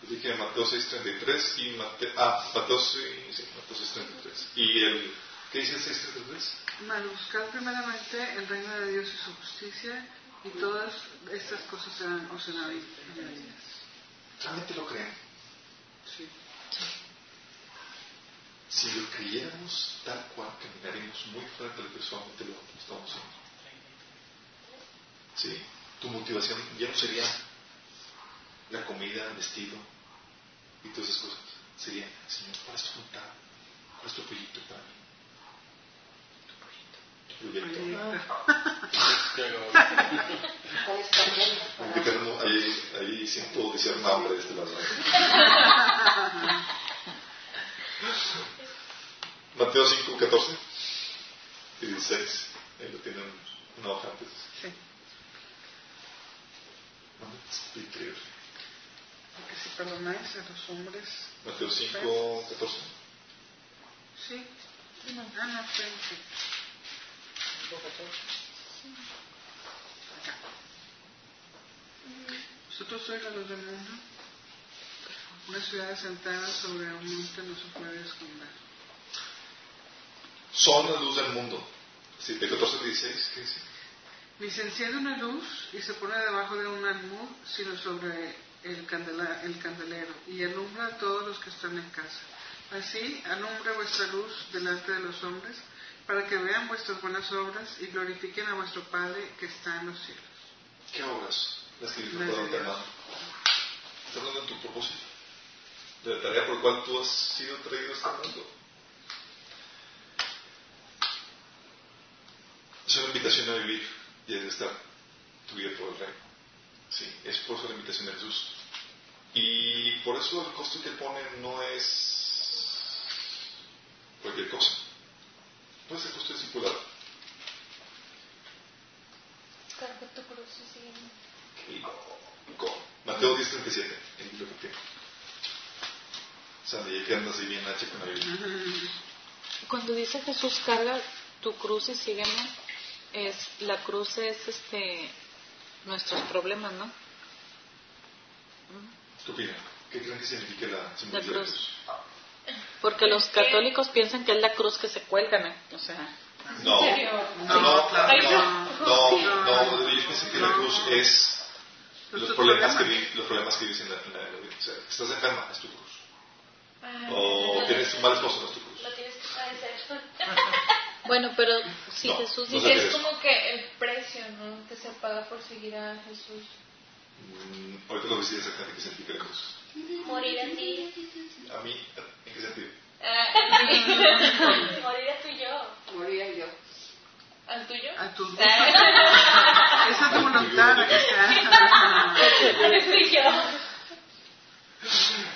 dije Mateo 6.33 y Mateo, ah, Mateo, sí, Mateo 6.33. ¿Y el, qué dice el 6.33? Bueno, buscar primeramente el reino de Dios y su justicia y todas estas cosas serán, os serán añadidas. ¿Realmente lo creen? Sí. Si lo creyéramos tal cual, caminaríamos muy fuera de lo que estamos haciendo. Sí, tu motivación ya no sería la comida, el vestido, y todas esas cosas serían, Señor, ¿cuál es tu voluntad? ¿Cuál es tu proyecto para mí? Tu proyecto, tu ahí, ahí siento decir hambre de este lado. *laughs* Mateo 5, 14 y 16. Ahí lo tienen una hoja antes. Sí. No, es increíble. Porque si perdonáis a los hombres. Mateo 5, 14. Sí. Ah, no, sí, sí. Acá. Vosotros sois la luz del mundo. Una ciudad asentada sobre un monte no se puede esconder. Son la luz del mundo. Sí, de 14 al 16, ¿qué dice? Ni se enciende una luz y se pone debajo de un almud, sino sobre el, candela- el candelero, y alumbra a todos los que están en casa. Así alumbra vuestra luz delante de los hombres, para que vean vuestras buenas obras y glorifiquen a vuestro Padre que está en los cielos. ¿Qué obras? Las que Las de. Está hablando de tu propósito. De la tarea por la cual tú has sido traído a este mundo. Es una invitación a vivir y a estar tu vida por el reino. Sí, es por eso la invitación de Jesús. Y por eso el costo que pone no es cualquier cosa. No es el costo discipulado. Carga tu cruz y con Mateo 10, 37, en lo que tiene. Sandy, ya que andas ahí bien H con la Biblia. Cuando dice Jesús carga tu cruz y sígueme, es la cruz es este nuestros problemas, ¿no? ¿Qué opinan? ¿Qué creen que significa la La de cruz. Porque los católicos piensan que es la cruz que se cuelga, ¿no? O sea, No, no, no, no, no, no, yo pienso que la cruz es los problemas que, vi- los problemas que vives en la, en la, en la vida. O sea, estás enferma, es tu cruz. Ah, O tienes un mal esposo, no es tu cruz. Lo tienes que padecer. Bueno, pero si No, Jesús no dice sé. es como que el precio, ¿no? Que se paga por seguir a Jesús. Mm, ahorita lo voy a decir exactamente qué significa la cruz. Morir a ti. A mí, ¿en qué sentido? Ah, *laughs* Morir a tu yo. Moría yo. ¿Al tuyo? A tus Ah, Esa es tu voluntad. *laughs* Al tuyo.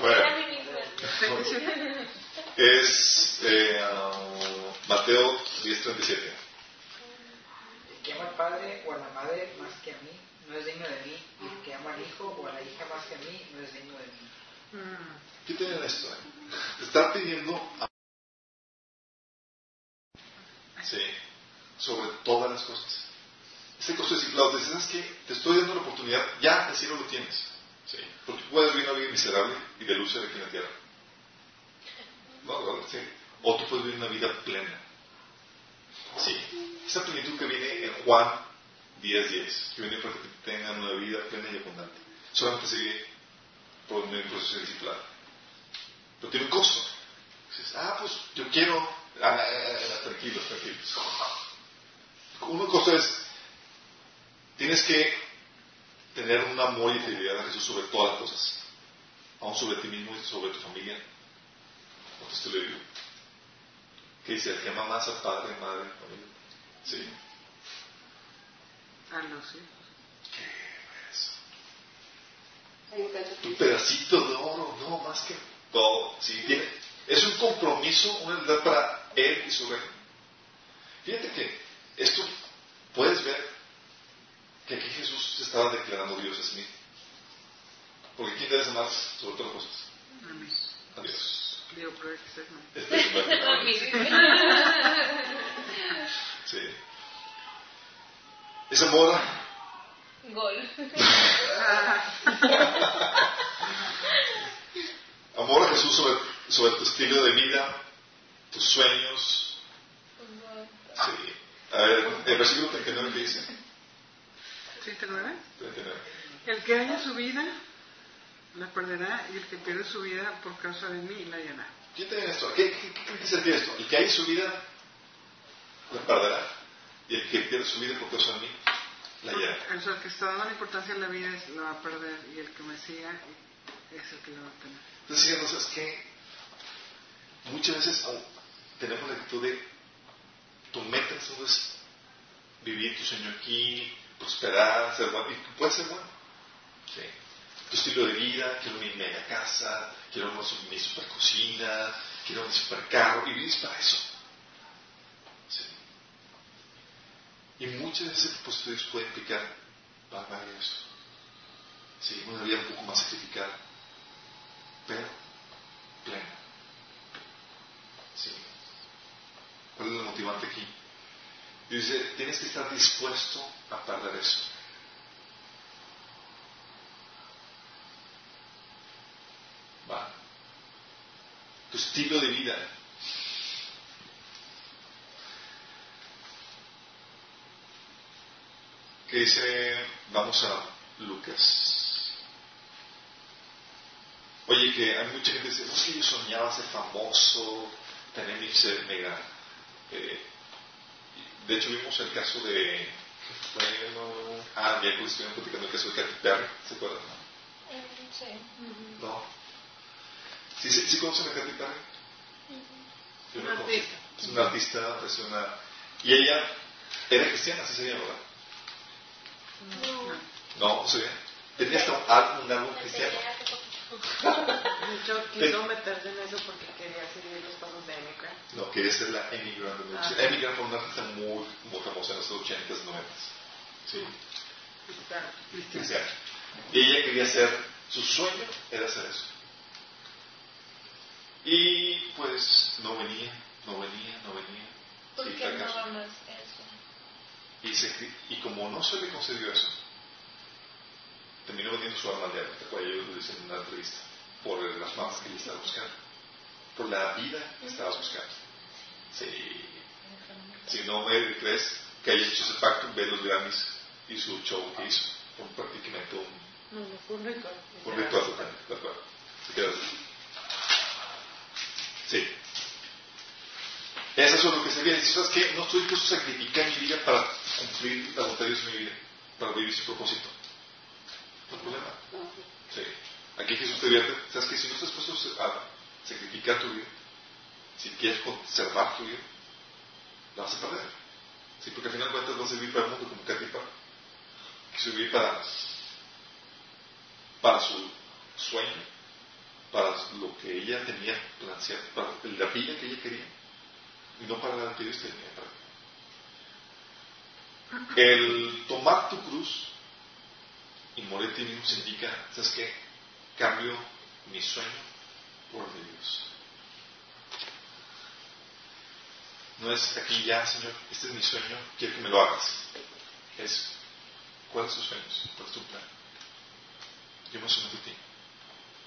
Bueno. Era mi misma. 37. Es eh, uh, Mateo 10:37. El que ama al padre o a la madre más que a mí no es digno de mí, y el que ama al hijo o a la hija más que a mí no es digno de mí. ¿Qué tienen esto? eh? Te está pidiendo a- sí, sobre todas las cosas. Ese costo de discipulado, te dice, ¿sabes qué? Te estoy dando la oportunidad, ya el cielo lo tienes. Sí, porque puedes vivir una vida miserable y de luz aquí en la tierra. No, ¿verdad? sí. O tú puedes vivir una vida plena. Sí. Esa plenitud que viene en Juan 10.10, 10, que viene para que tengan una vida plena y abundante. Solamente se vive por del proceso de discipulado. Pero tiene un costo. Dices, ah, pues yo quiero. Ah, ah, ah, ah, tranquilos, tranquilos. Uno costo es. Tienes que tener un amor y fidelidad a Jesús sobre todas las cosas. Aún sobre ti mismo y sobre tu familia. O tu estilo. ¿Qué dice? El que ama más al padre, madre, familia. Sí. A los hijos. ¿Qué es? Hay un que pedacito de oro, no más que todo. Sí, tiene, es un compromiso, una verdad para Él y su reino. Fíjate que esto puedes ver que aquí Jesús se estaba declarando Dios a sí mismo. Porque ¿quién debes amar sobre todas las cosas? A mí. A Dios. Digo, pero que ustedes no. Este. *laughs* Sí. Esa moda Gol. *laughs* amor a Jesús sobre, sobre tu estilo de vida, tus sueños. Sí. A ver, el versículo 39 que dice. 39. 39. El que haya su vida la perderá y el que pierde su vida por causa de mí la hallará. ¿Quién te viene esto? ¿Qué, qué, qué cree que se refiere esto? El que hay su vida la perderá y el que pierde su vida por causa de mí la hallará. O sea, el que está dando la importancia en la vida es, la va a perder y el que me siga es el que la va a tener. Entonces, fíjate, es que muchas veces oh, tenemos la actitud de tu meta es vivir tu sueño aquí, prosperar, ser bueno. Y puede ser bueno. Sí. Tu estilo de vida, quiero mi mega casa, quiero mi super cocina, quiero mi super carro. Y vives para eso. Y muchas de esas propósito de Dios puede implicar pagar eso. Sí, una vida un poco más sacrificada, pero plena. ¿Cuál es el motivante aquí? Dice, tienes que estar dispuesto a perder eso. Va. Tu estilo de vida. Que dice, vamos a Lucas. Oye, que hay mucha gente que dice, no sé, yo soñaba ser famoso, tener mi ser mega. Eh, de hecho, vimos el caso de. Bueno, ah, miércoles estuvimos platicando el caso de Katy Perry, ¿se acuerdan? Sí. No. ¿Sí, sí, sí conocen a Katy Perry? Sí, Una artista. Es una artista, es una. Y ella era cristiana, así sería, ¿verdad? No, no sabía. Tenía hasta un álbum, cristiano. Hecho, *laughs* *laughs* quiso meterse en eso porque quería seguir los pasos de Amy Grant. No, quería ser la Amy Grant. Ah. Amy Grant fue una artista muy, muy famosa en los 80s, 90s. Sí. Cristiano. cristiana. Y ella quería ser, su sueño era hacer eso. Y pues no venía, no venía, no venía. ¿Por qué no vamos eso? Y, se- y como no se le concedió eso, terminó vendiendo su alma al diablo, ¿te acuerdas? Ellos lo dicen en una entrevista, por las mamas que ella estaba buscando, por la vida que estabas buscando. Sí. Si no me crees que haya hecho ese pacto, ve los Grammys y su show que hizo. Fue prácticamente un, No, no fue un ritual. un ritual totalmente, ¿de acuerdo? Se queda así. Sí. Eso es lo que se viene. ¿Sabes qué? No estoy dispuesto a sacrificar mi vida para cumplir la voluntad de Dios en mi vida, para vivir su propósito. No hay problema. Sí. Aquí Jesús te advierte, ¿sabes qué? Si no estás dispuesto a sacrificar tu vida, si quieres conservar tu vida, la vas a perder. Sí, porque al final de cuentas vas a vivir para el mundo como Catipa. Quiso vivir para, para su sueño, para lo que ella tenía planeado, para la vida que ella quería, y no para para ella. El tomar tu cruz y morir a ti mismo significa, ¿sabes qué? Cambio mi sueño por de Dios. No es aquí ya, Señor, este es mi sueño, quiero que me lo hagas. Es, ¿cuáles son tus sueños? ¿Cuál es tu plan? Yo me someto a ti,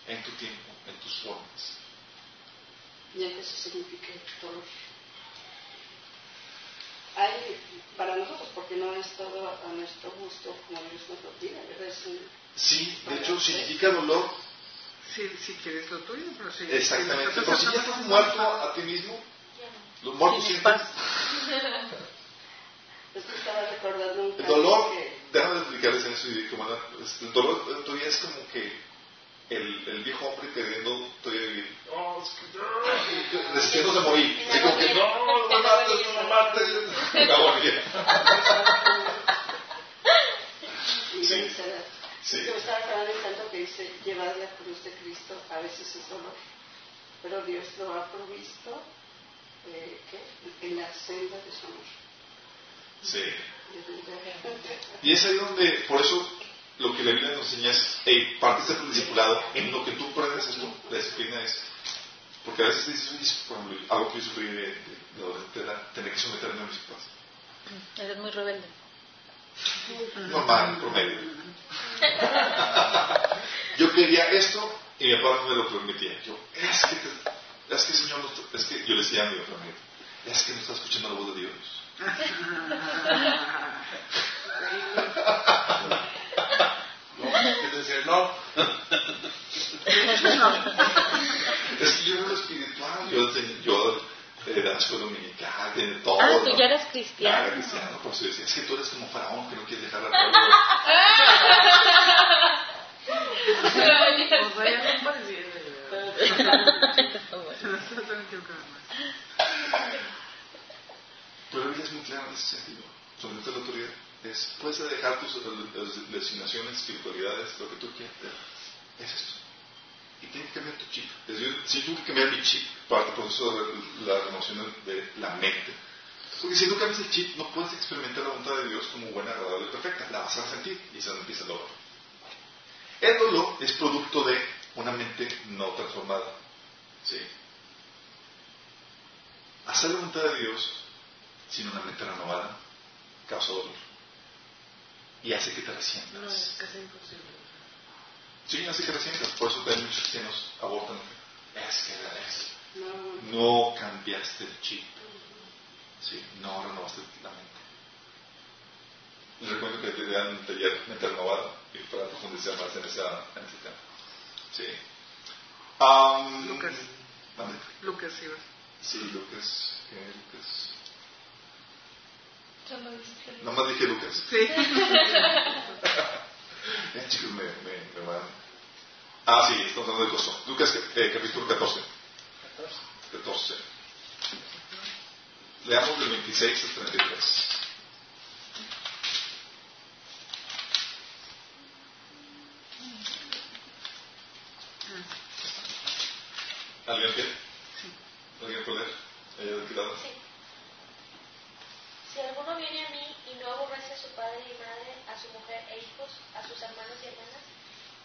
en tu tiempo, en tus formas. Y eso signifique dolor. Hay, para nosotros, porque no es todo a nuestro gusto como Dios nos lo pide, ¿verdad? Es un- Sí, de hecho significa dolor, Si, si quieres lo tuyo, pero si. exactamente. si Pero si ya estás muerto a ti mismo, los muertos sienten paz. *laughs* Es que estaba recordando un el dolor. que Déjame explicarles en eso y como una- el dolor todavía es como que el, el viejo hombre queriendo todavía vivir. Oh, es que no, deseándose morir. Así como que no, no me mates, no me mates. Agonía. y Sí. Sí. Yo estaba acabando el canto que dice, llevar la cruz de Cristo a veces es dolor, pero Dios lo ha provisto eh, ¿qué? en la senda de su amor. Sí. Y es ahí donde, por eso, lo que la Biblia nos enseña es, hey, parte de tu discipulado, en lo que tú aprendes esto, la disciplina es, porque a veces dices, por ejemplo, algo que yo sufrí de, de, de tener que someterme a mis papás. Eres muy rebelde. Normal, promedio. *laughs* yo quería esto y mi papá no me lo permitía. Yo, es que, te- es que Señor, no es que yo le decía a mi papá, es que no está escuchando la voz de Dios. *laughs* *laughs* Decir no. *laughs* Es que yo era lo espiritual, yo, yo era dominical, tiene todo. Ah, tú ¿no? ya eres Ya era cristiano. cristiano, por eso decía, es que tú eres como faraón que no quieres dejar la. *laughs* Pero la Biblia es muy clara en ese sentido. someterte a la autoridad. Es, puedes dejar tus designaciones, espiritualidades, lo que tú quieras. Es esto. Y tienes que cambiar tu chip. Si tuve que cambiar mi chip para el proceso de la renovación de la mente. Porque si no cambias el chip, no puedes experimentar la voluntad de Dios como buena, agradable y perfecta. La vas a sentir y se empieza el dolor. El dolor es producto de una mente no transformada. ¿Sí? Hacer la voluntad de Dios sin una mente renovada causa dolor. Y hace que te resientas. No, es casi imposible. Sí, hace que resientas. Por eso hay muchos que nos abortan. Es que es. No, No cambiaste el chip. Sí, no renovaste la mente. Les recuerdo que te dan un taller mente renovada y para profundizar más en, esa, en ese tema. Sí. Am, Lucas. ¿Mande? Lucas, ¿verdad? Sí, Lucas. ¿Qué Lucas? Nada más dije Lucas. Sí. *laughs* Eh, chicos, me, me, me van. Ah, sí, estamos hablando del costo. Lucas, eh, capítulo 14. 14. Leamos del 26 al 33. ¿Alguien quiere? ¿Alguien puede leer? ¿Ella de qué lado? Sí. Si alguno viene a mí y no aborrece a su padre y madre, a su mujer e hijos, a sus hermanos y hermanas,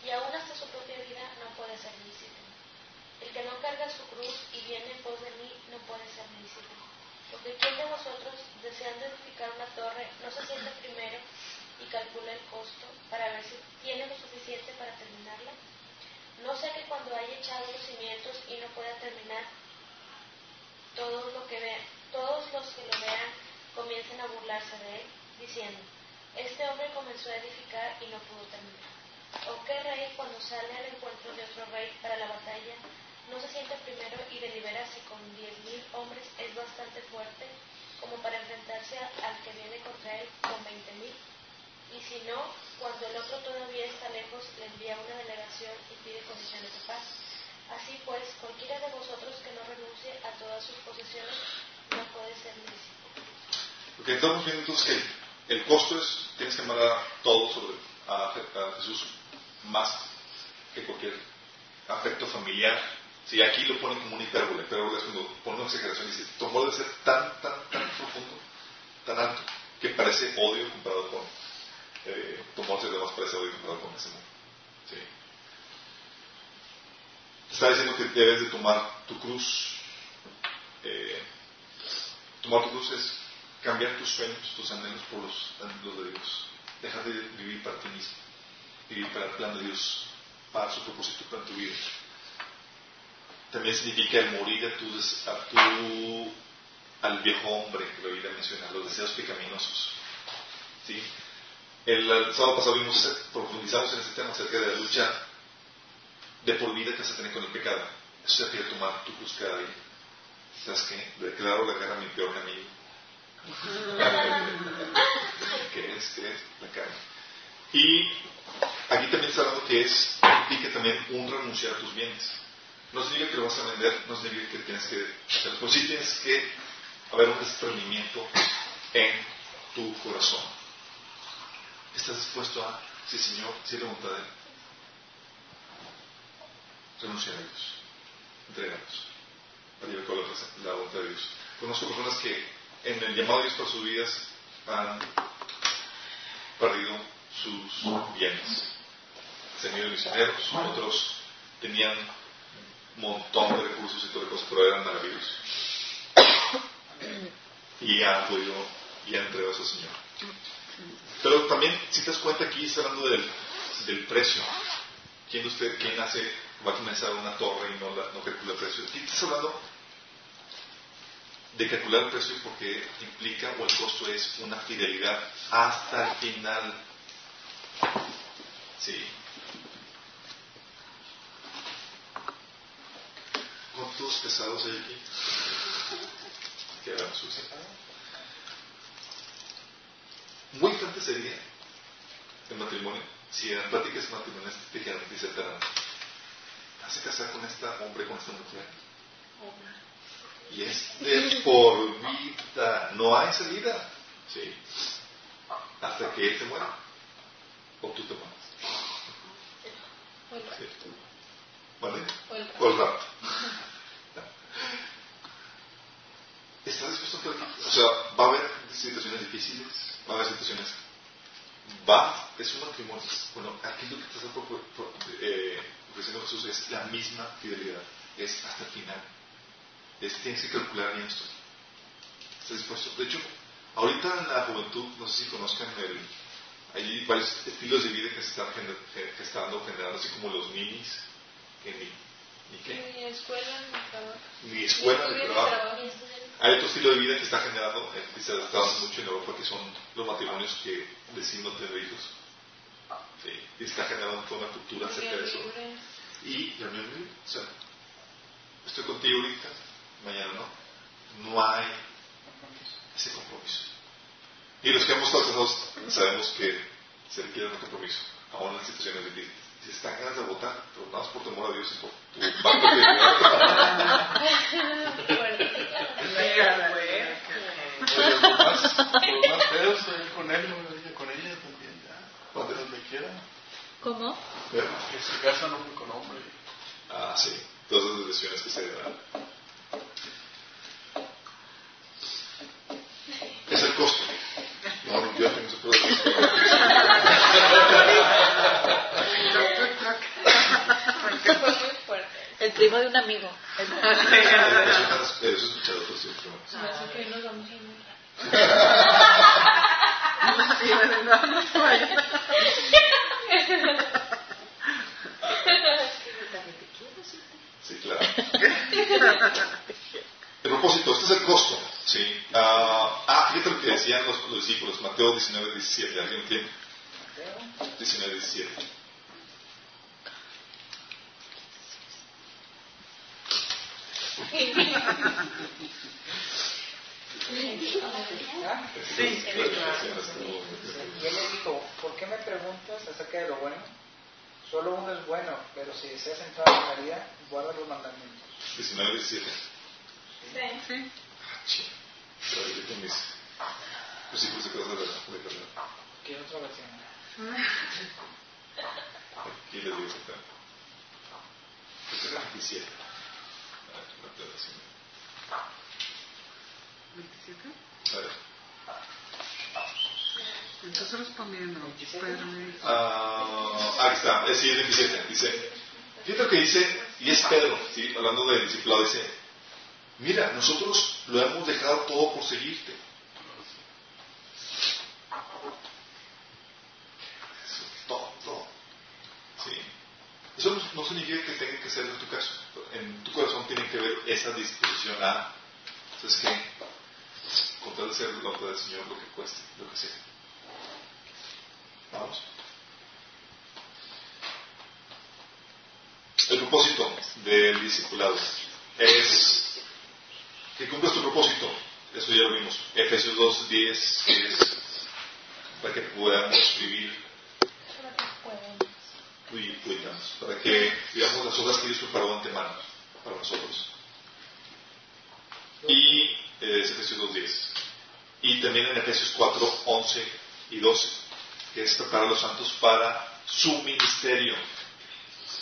y aún hasta su propia vida, no puede ser mi discípulo. El que no carga su cruz y viene en pos de mí, no puede ser mi discípulo. Porque ¿quién de vosotros, deseando no se sienta primero y calcula el costo para ver si tiene lo suficiente para terminarla? No sea que cuando haya echado los cimientos y no pueda terminar, todos, lo que vean, todos los que lo vean comiencen a burlarse de él, diciendo, este hombre comenzó a edificar y no pudo terminar. ¿O qué rey cuando sale al encuentro de otro rey para la batalla no se sienta primero y delibera si con diez mil hombres es bastante fuerte como para enfrentarse al que viene contra él con veinte mil? Y si no, cuando el otro todavía está lejos, le envía una delegación y pide condiciones de paz. Así pues, cualquiera de vosotros que no renuncie a todas sus posesiones no puede ser mi. Porque estamos viendo entonces que el costo es, tienes que amar a todos sobre a, a Jesús más que cualquier afecto familiar. Si aquí lo ponen como una hipérbole, hipérbole es cuando pone una exageración y dice, amor debe ser tan, tan, tan profundo, tan alto, que parece odio comparado con, eh, tu amor se más parece odio comparado con ese amor. Sí. Está diciendo que debes de tomar tu cruz. eh, tomar tu cruz es cambiar tus sueños, tus anhelos por los anhelos de Dios. Dejar de vivir para ti mismo. Vivir para el plan de Dios, para su propósito para tu vida. También significa el morir a tu, a tu- al viejo hombre que lo iba a mencionar, los deseos pecaminosos. ¿Sí? El, el sábado pasado vimos, profundizamos en este tema acerca de la lucha de por vida que vas a tener con el pecado. Eso se requiere tomar tu cruz cada día. ¿Sabes qué? Declaro la guerra a mi peor enemigo. *laughs* ¿Qué es? ¿Qué es? La carne. Y aquí también está hablando que es, implica también un renunciar a tus bienes. No significa que lo vas a vender, no significa que tienes que hacerlo, pero sí tienes que haber un desprendimiento en tu corazón. ¿Estás dispuesto a, sí Señor, sí la voluntad de? Renunciar a ellos, entregarlos, para llevar la, voluntad de Dios. Conozco personas que en el llamado de Dios para sus vidas han perdido sus bienes. Se han ido misioneros, otros tenían montón de recursos y todas cosas, pero eran maravillosos. *coughs* Y han podido, y han entregado al Señor. Pero también, si te das cuenta, aquí está hablando del, del precio. ¿Quién de usted, quién hace, va a comenzar una torre y no, la, no calcula el precio? Aquí estás hablando de calcular el precio porque implica o el costo es una fidelidad hasta el final. Sí. ¿Cuántos pesados hay aquí? Que hagan su Muy fuerte sería el matrimonio si en las pláticas matrimoniales te dijeran, dice Terán, vas a casar con este hombre, con esta mujer. Y es de por vida, no hay salida. Sí. hasta que Él te muera o tú te mueras. O el Sí. ¿Vale? O el O el rapto. ¿Estás dispuesto a predicar? O sea, va a haber situaciones difíciles, va a haber situaciones. Va, es un matrimonio. Bueno, aquí lo que te está eh, ofreciendo Jesús es la misma fidelidad, es hasta el final. Es, tienes que calcular bien esto. ¿Estás dispuesto? De hecho, ahorita en la juventud, no sé si conozcan el. Hay varios estilos de vida que se están gestando, generando, así como los minis, que ni, ni qué, Ni escuela ni trabajo. ni escuela Ni ni trabajo. trabajo. Hay otro estilo de vida que está generando, eh, que se está dando mucho en Europa, que son los matrimonios que deciden no tener hijos. Sí, y está generando toda una cultura acerca de eso. Y la unión libre, o sea, estoy contigo ahorita, mañana no. No hay ese compromiso. Y los que hemos estado casados sabemos que se requiere un compromiso, aún en situaciones difíciles. Si están ganas de votar, pero nada más por temor a Dios y por tu pacto de *laughs* Oye, por más, por *laughs* más feo estoy con él, no ella con ella también, ya. ¿Dónde? Donde quiera. ¿Cómo? Que se casan hombre con hombre. Ah, sí, todas esas decisiones que se dan. Es el costo. No, no, yo tengo *laughs* fuerte. El primo de un amigo. *laughs* Eso escuchado otros siempre. Se me hace que hoy nos vamos a ir muy rápido. Bueno, no, no vaya. Sí, claro. El propósito, este es el costo. Sí. Ah, ah, fíjate lo que decían los, los discípulos, Mateo 19, 17. ¿Alguien tiene? 19, 17. ¿Ah? Sí, Y él le dijo, ¿por qué me preguntas acerca de lo bueno? Solo uno es bueno, pero si deseas entrar en la vida, guarda los mandamientos. 19, 17. Sí. Ah, ching. Pero yo con mis hijos se casan de de carrera. ¿Qué otra versión? Aquí les digo exactamente. Este es el 27. A ver, Mateo 19. 27. A ver. Entonces respondiendo, Pedro le dijo, Ah, está, es sí, el 27. Dice, fíjate lo que dice, y es Pedro, ¿sí? hablando del discipulado, dice, mira, nosotros lo hemos dejado todo por seguirte. Todo, todo. ¿Sí? Eso no, significa que tenga que ser en tu caso. En tu corazón tiene que ver esa disposición a, ¿sabes qué? Con de ser la del Señor, lo que cueste, lo que sea. Vamos. El propósito del discipulado es que cumplas tu propósito. Eso ya lo vimos. Efesios 2, 10 es para que podamos vivir y cuidamos, para que vivamos las obras que Dios preparó de antemano para nosotros. Y eh, es Efesios 2, 10. Y también en Efesios 4, 11 y 12 que es preparar a los santos para su ministerio.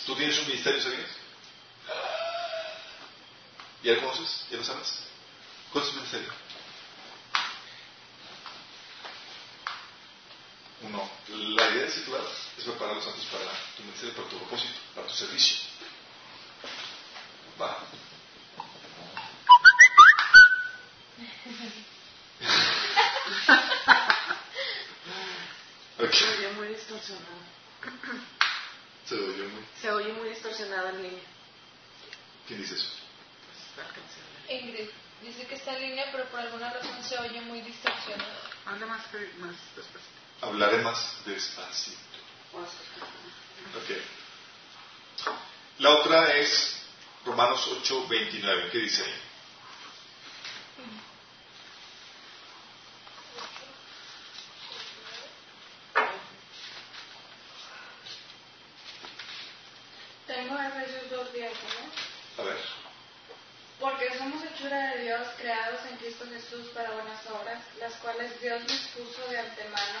¿Tú tienes un ministerio, sabías? ¿Ya lo conoces? ¿Ya lo sabes? ¿Cuál es tu ministerio? Uno. La idea de circular es preparar a los santos para tu ministerio, para tu propósito, para tu servicio. Va. Ok. Se oye muy distorsionado. Se oyó muy. Se oye muy distorsionado en línea. ¿Quién dice eso? Ingrid dice que está en línea, pero por alguna razón se oye muy distorsionado. habla más, que- más después. Hablaré más despacito. Ok. La otra es Romanos 8, 29. ¿Qué dice ahí? Tengo Efesios 2.10, ¿no? A ver. Porque somos hechura de Dios, creados en Cristo Jesús para buenas obras, las cuales Dios dispuso de antemano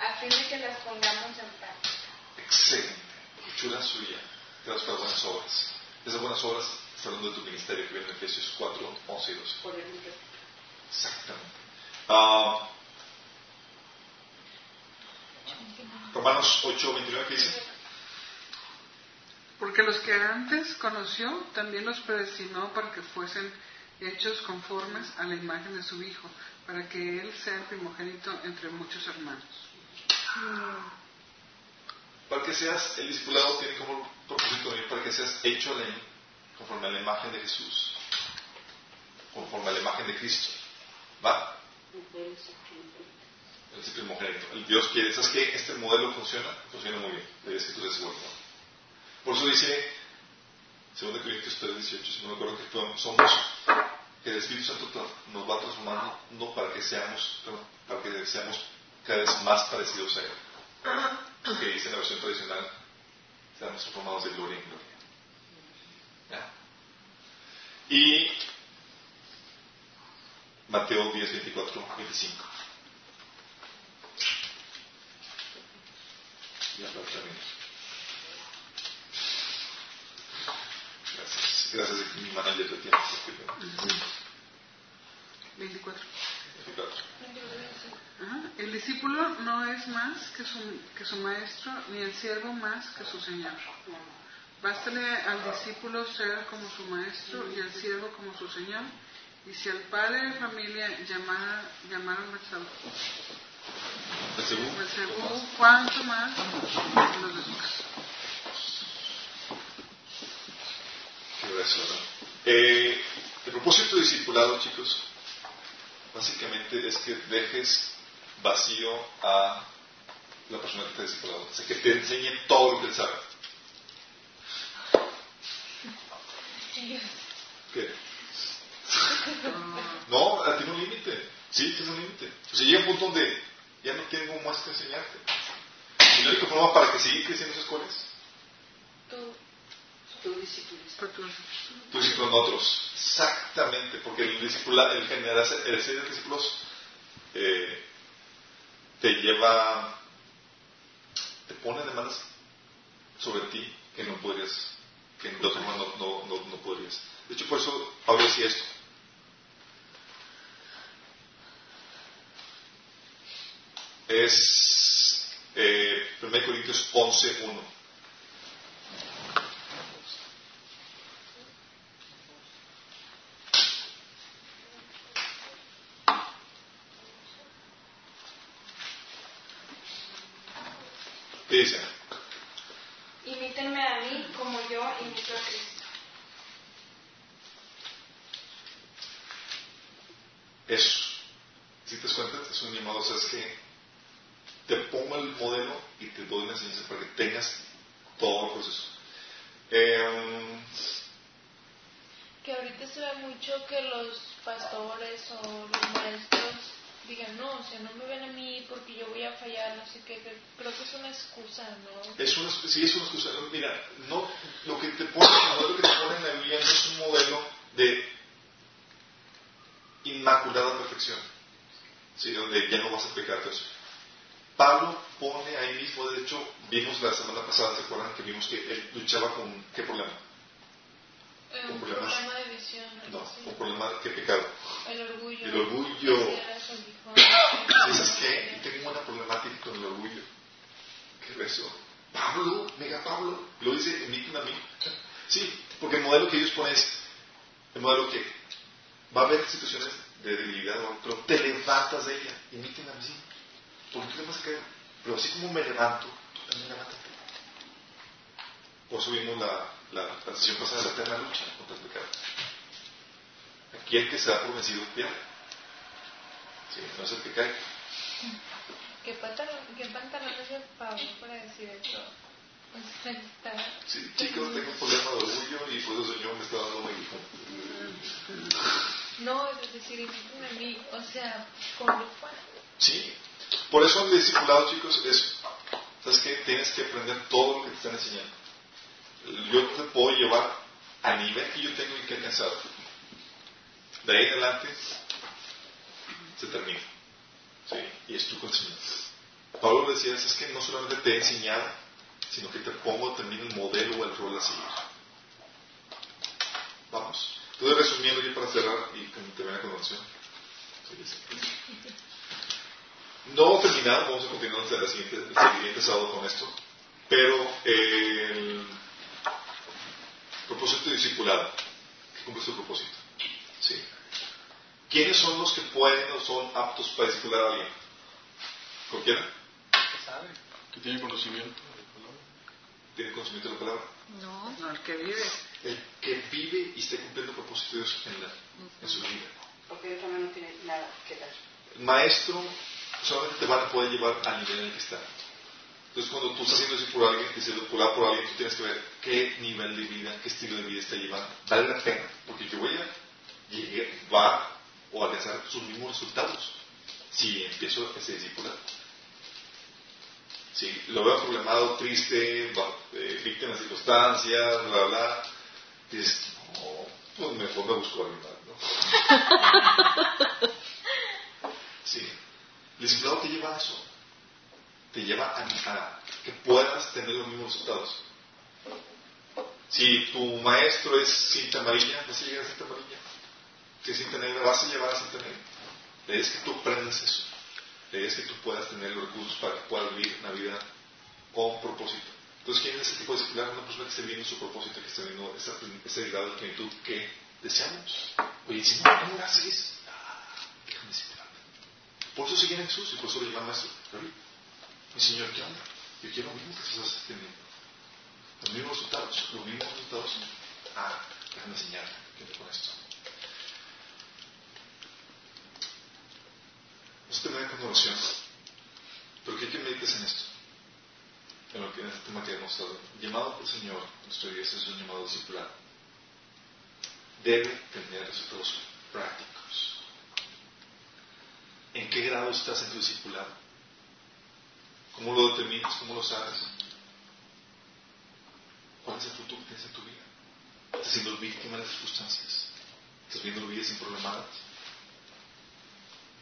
a fin de que las pongamos en práctica. Excelente. Chula suya. Gracias por las buenas obras. Esas buenas obras, está hablando de tu ministerio que viene en Efesios 4, 11 y 12. Por el. Exactamente. Ah, Romanos 8, 29, ¿qué dice? Porque los que antes conoció, también los predestinó para que fuesen hechos conformes a la imagen de su Hijo, para que Él sea el primogénito entre muchos hermanos. Para que seas, el discipulado tiene como propósito para que seas hecho la- conforme a la imagen de Jesús, conforme a la imagen de Cristo. ¿Va? El primogénito. El Dios quiere. ¿Sabes qué? Este modelo funciona, funciona muy bien. La escritura es bueno. Por eso dice, 2 Corintios 3, 18, si no me acuerdo que somos, que el Espíritu Santo nos va transformando, no para que seamos, para que seamos cada vez más parecidos a Él. Que dice en la versión tradicional, seamos transformados de gloria en gloria. ¿Ya? Y Mateo 10, 24, 25. Ya lo termino. Gracias. A mi manager de tiempo. 24. 24. Ajá. El discípulo no es más que su, que su maestro, ni el siervo más que su señor. Bástale al discípulo ser como su maestro y al siervo como su señor. Y si al padre de familia llamara, llamaron Beelzebú, ¿cuánto más los de su casa? Eh, el propósito de discipulado, chicos, básicamente es que dejes vacío a la persona que está discipulado. O sea, que te enseñe todo lo que él sabe. ¿Qué? No, a ti no límite. Sí, tiene un límite. O sea, llega un punto donde ya no tengo más que enseñarte. Y la única forma para que siga creciendo esas cuál es. Pero tú- y con otros. Exactamente, porque el discipula, el generar, el ser discípulos eh, te lleva, te pone demandas sobre ti que no podrías, que de otra no, no, no, no podrías. De hecho, por eso Pablo decía esto. Es eh, 1 Corintios 11, 1. ¿Qué dice? Imítenme a mí como yo imito a Cristo. Eso. Si te das cuenta, es que te pongo el modelo y te doy una enseñanza para que tengas todo el proceso. Eh, que ahorita se ve mucho que los pastores o los maestros digan, no, o sea, no me ven a mí porque yo voy a fallar, no sé qué, que creo que es una excusa, ¿no? es una, sí, es una excusa. Mira, no, lo que te pone, el modelo que te pone en la Biblia no es un modelo de inmaculada perfección, ¿sí? donde ya no vas a pecar todo eso. Pablo pone ahí mismo, de hecho, vimos la semana pasada, ¿se acuerdan? Que vimos que él luchaba con, ¿qué problema? Eh, un problema de visión, No, un problema, ¿qué pecado? El orgullo. El orgullo. Dices que tengo una problemática con el orgullo. ¿Qué eso? Pablo, mega Pablo, lo dice, emiten a mí. Sí, porque el modelo que ellos ponen es el modelo que va a haber situaciones de debilidad, o pero te levantas de ella, imiten a mí. Porque tú te vas a caer. Pero así como me levanto, tú también levántate. Por eso vimos la, la, la sesión pasada de la eterna lucha contra el pecado. Aquí el que se da por vencido pierde. Sí, no es el que cae. ¿Qué pantalón, qué pantalón es el Pablo para decir eso? Sea, está- Sí, chicos, tengo un problema de orgullo y por eso el Señor me está dando un. No, es decir, imítame a mí, o sea, como yo fuera. Sí, por eso el discipulado, chicos, es, ¿sabes qué? Tienes que aprender todo lo que te están enseñando. Yo te puedo llevar a nivel que yo tengo y que he alcanzado. De ahí en adelante se termina. ¿Sí? Y es tu. Pablo decía, es que no solamente te he enseñado, sino que te pongo también el modelo o el rol a seguir. Vamos. Entonces, resumiendo ya para cerrar y que termine la conversación. No terminado, vamos a continuar el siguiente, el siguiente sábado con esto, pero el propósito discipulado, que cumple su propósito. Sí. ¿Quiénes son los que pueden o son aptos para discipular a alguien? ¿Cualquiera? ¿Qué sabe? Que tiene conocimiento. ¿Tiene conocimiento de la palabra? No. No, el que vive. El que vive y esté cumpliendo propósitos en, la, en su vida. Porque eso no tiene nada que. El maestro solamente te van a poder llevar al nivel en el que está. Entonces, cuando tú estás haciendo eso por alguien, discipular por alguien, tú tienes que ver qué nivel de vida, qué estilo de vida está llevando. Vale la pena, porque yo voy a llegar, va o alcanzar sus mismos resultados si empiezo ese discipular. Si lo veo problemado, triste, eh, víctima de circunstancias, bla, bla, dices, no, pues mejor me busco a más, ¿no? *laughs* Sí. El discipulado te lleva a eso. Te lleva a, a que puedas tener los mismos resultados. Si tu maestro es cinta amarilla, vas a llegar a cinta amarilla. Si es cinta negra, vas a llevar a cinta negra. Es que tú aprendas eso. Es que tú puedas tener los recursos para que puedas vivir una vida con propósito. Entonces, ¿quién es ese tipo de discipular? Una persona que esté viendo su propósito, que esté viendo esa, ese grado de plenitud que deseamos. Oye, si no, ¿cómo lo haces? Ah, déjame discipularme. Por eso siguen a Jesús y por eso lo llaman maestro. Mi Señor, ¿qué onda? Yo quiero lo mismo que estás teniendo. Los mismos resultados. Los mismos resultados. Ah, déjame enseñarte. ¿Qué te con esto? Vamos a terminar con oración. Pero que medites en esto. En lo que en este tema que hemos estado. Llamado por el Señor, nuestro Dios es un llamado discipular. Debe tener resultados prácticos. ¿En qué grado estás en tu discipulado? ¿Cómo lo determinas? ¿Cómo lo sabes? ¿Cuál es el futuro que tienes en tu vida? ¿Estás siendo víctima de las circunstancias? ¿Estás viendo vidas sin problemadas?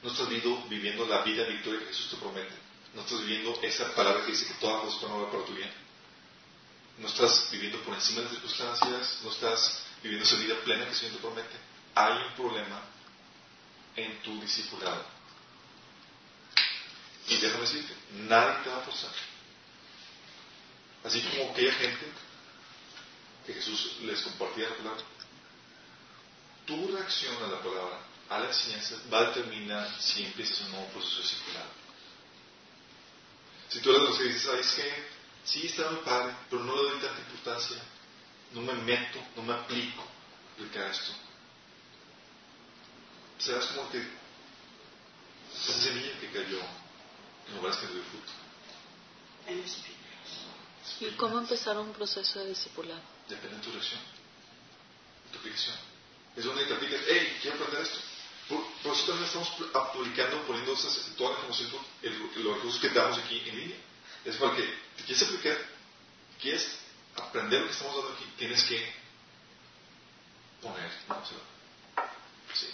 ¿No estás viviendo, viviendo la vida victoria que Jesús te promete? ¿No estás viviendo esa palabra que dice que todas las cosas van a obrar para tu bien? ¿No estás viviendo por encima de las circunstancias? ¿No estás viviendo esa vida plena que el Señor te promete? Hay un problema en tu discipulado. Y déjame decirte, nadie te va a forzar. Así como aquella gente que Jesús les compartía la palabra. Tu reacción a la palabra, a la enseñanza, va a determinar si empiezas un nuevo proceso discipulado. Si tú eres de los que dices, ¿sabes qué? Sí, está muy padre, pero no le doy tanta importancia. No me meto, no me aplico a aplicar esto. Serás como que esa semilla que cayó en lugares que no dio fruto. ¿Y cómo empezar un proceso de discipulado? Depende de tu reacción, de tu aplicación. Es donde te aplicas, hey, quiero aprender esto. Por, por eso también estamos publicando, poniendo toda la información, los recursos que damos aquí en línea. Es para que te quieres aplicar, quieres aprender lo que estamos dando aquí, tienes que poner. sí.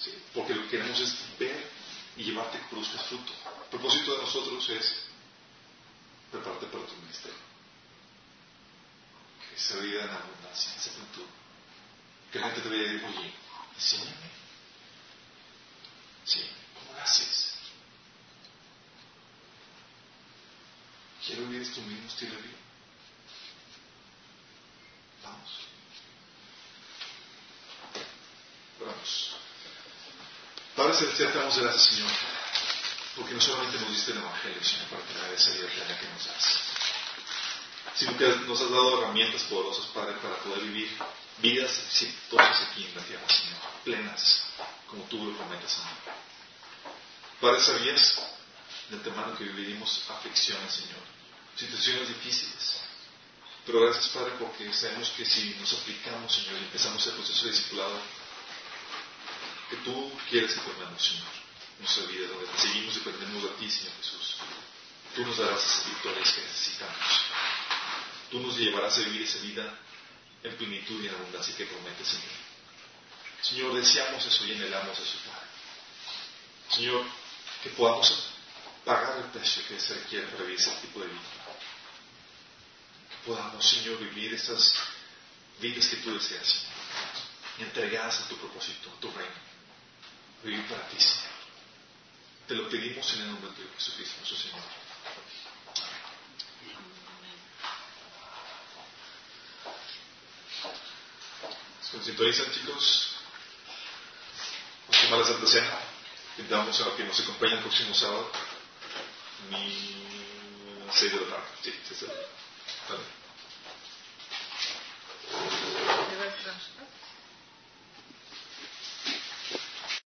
sí. Porque lo que queremos es ver y llevarte que produzcas fruto. El propósito de nosotros es prepararte para tu ministerio. Que esa vida en abundancia, esa plenitud. Que la gente te vaya a decir, oye, enséñame. Sí, ¿cómo lo haces? Quiero vivir tu mismo estilo de vida. Vamos. Vamos. Padre Celestial, te damos gracias, Señor, porque no solamente nos diste el Evangelio, Señor, para tener esa plena que nos das, sino que nos has dado herramientas poderosas, Padre, para poder vivir vidas exitosas aquí en la tierra, Señor, plenas, como tú lo prometes, Señor. Padre, sabías de antemano que viviremos aflicciones, Señor, situaciones difíciles. Pero gracias, Padre, porque sabemos que si nos aplicamos, Señor, y empezamos el proceso de discipulado, que tú quieres que formemos, Señor, nuestra vida, donde seguimos y dependemos de ti, Señor Jesús. Tú nos darás esas victorias que necesitamos. Tú nos llevarás a vivir esa vida en plenitud y en abundancia que prometes, Señor. Señor, deseamos eso y anhelamos eso, Padre. Señor, que podamos pagar el precio que se requiere para vivir ese tipo de vida. Que podamos, Señor, vivir esas vidas que tú deseas, entregadas a tu propósito, a tu reino. Vivir para ti, Señor. Te lo pedimos en el nombre de Jesucristo, nuestro Señor. Se chicos. Invitamos a que nos el próximo sábado. Mi 6 de la. Sí, 6 de la tarde.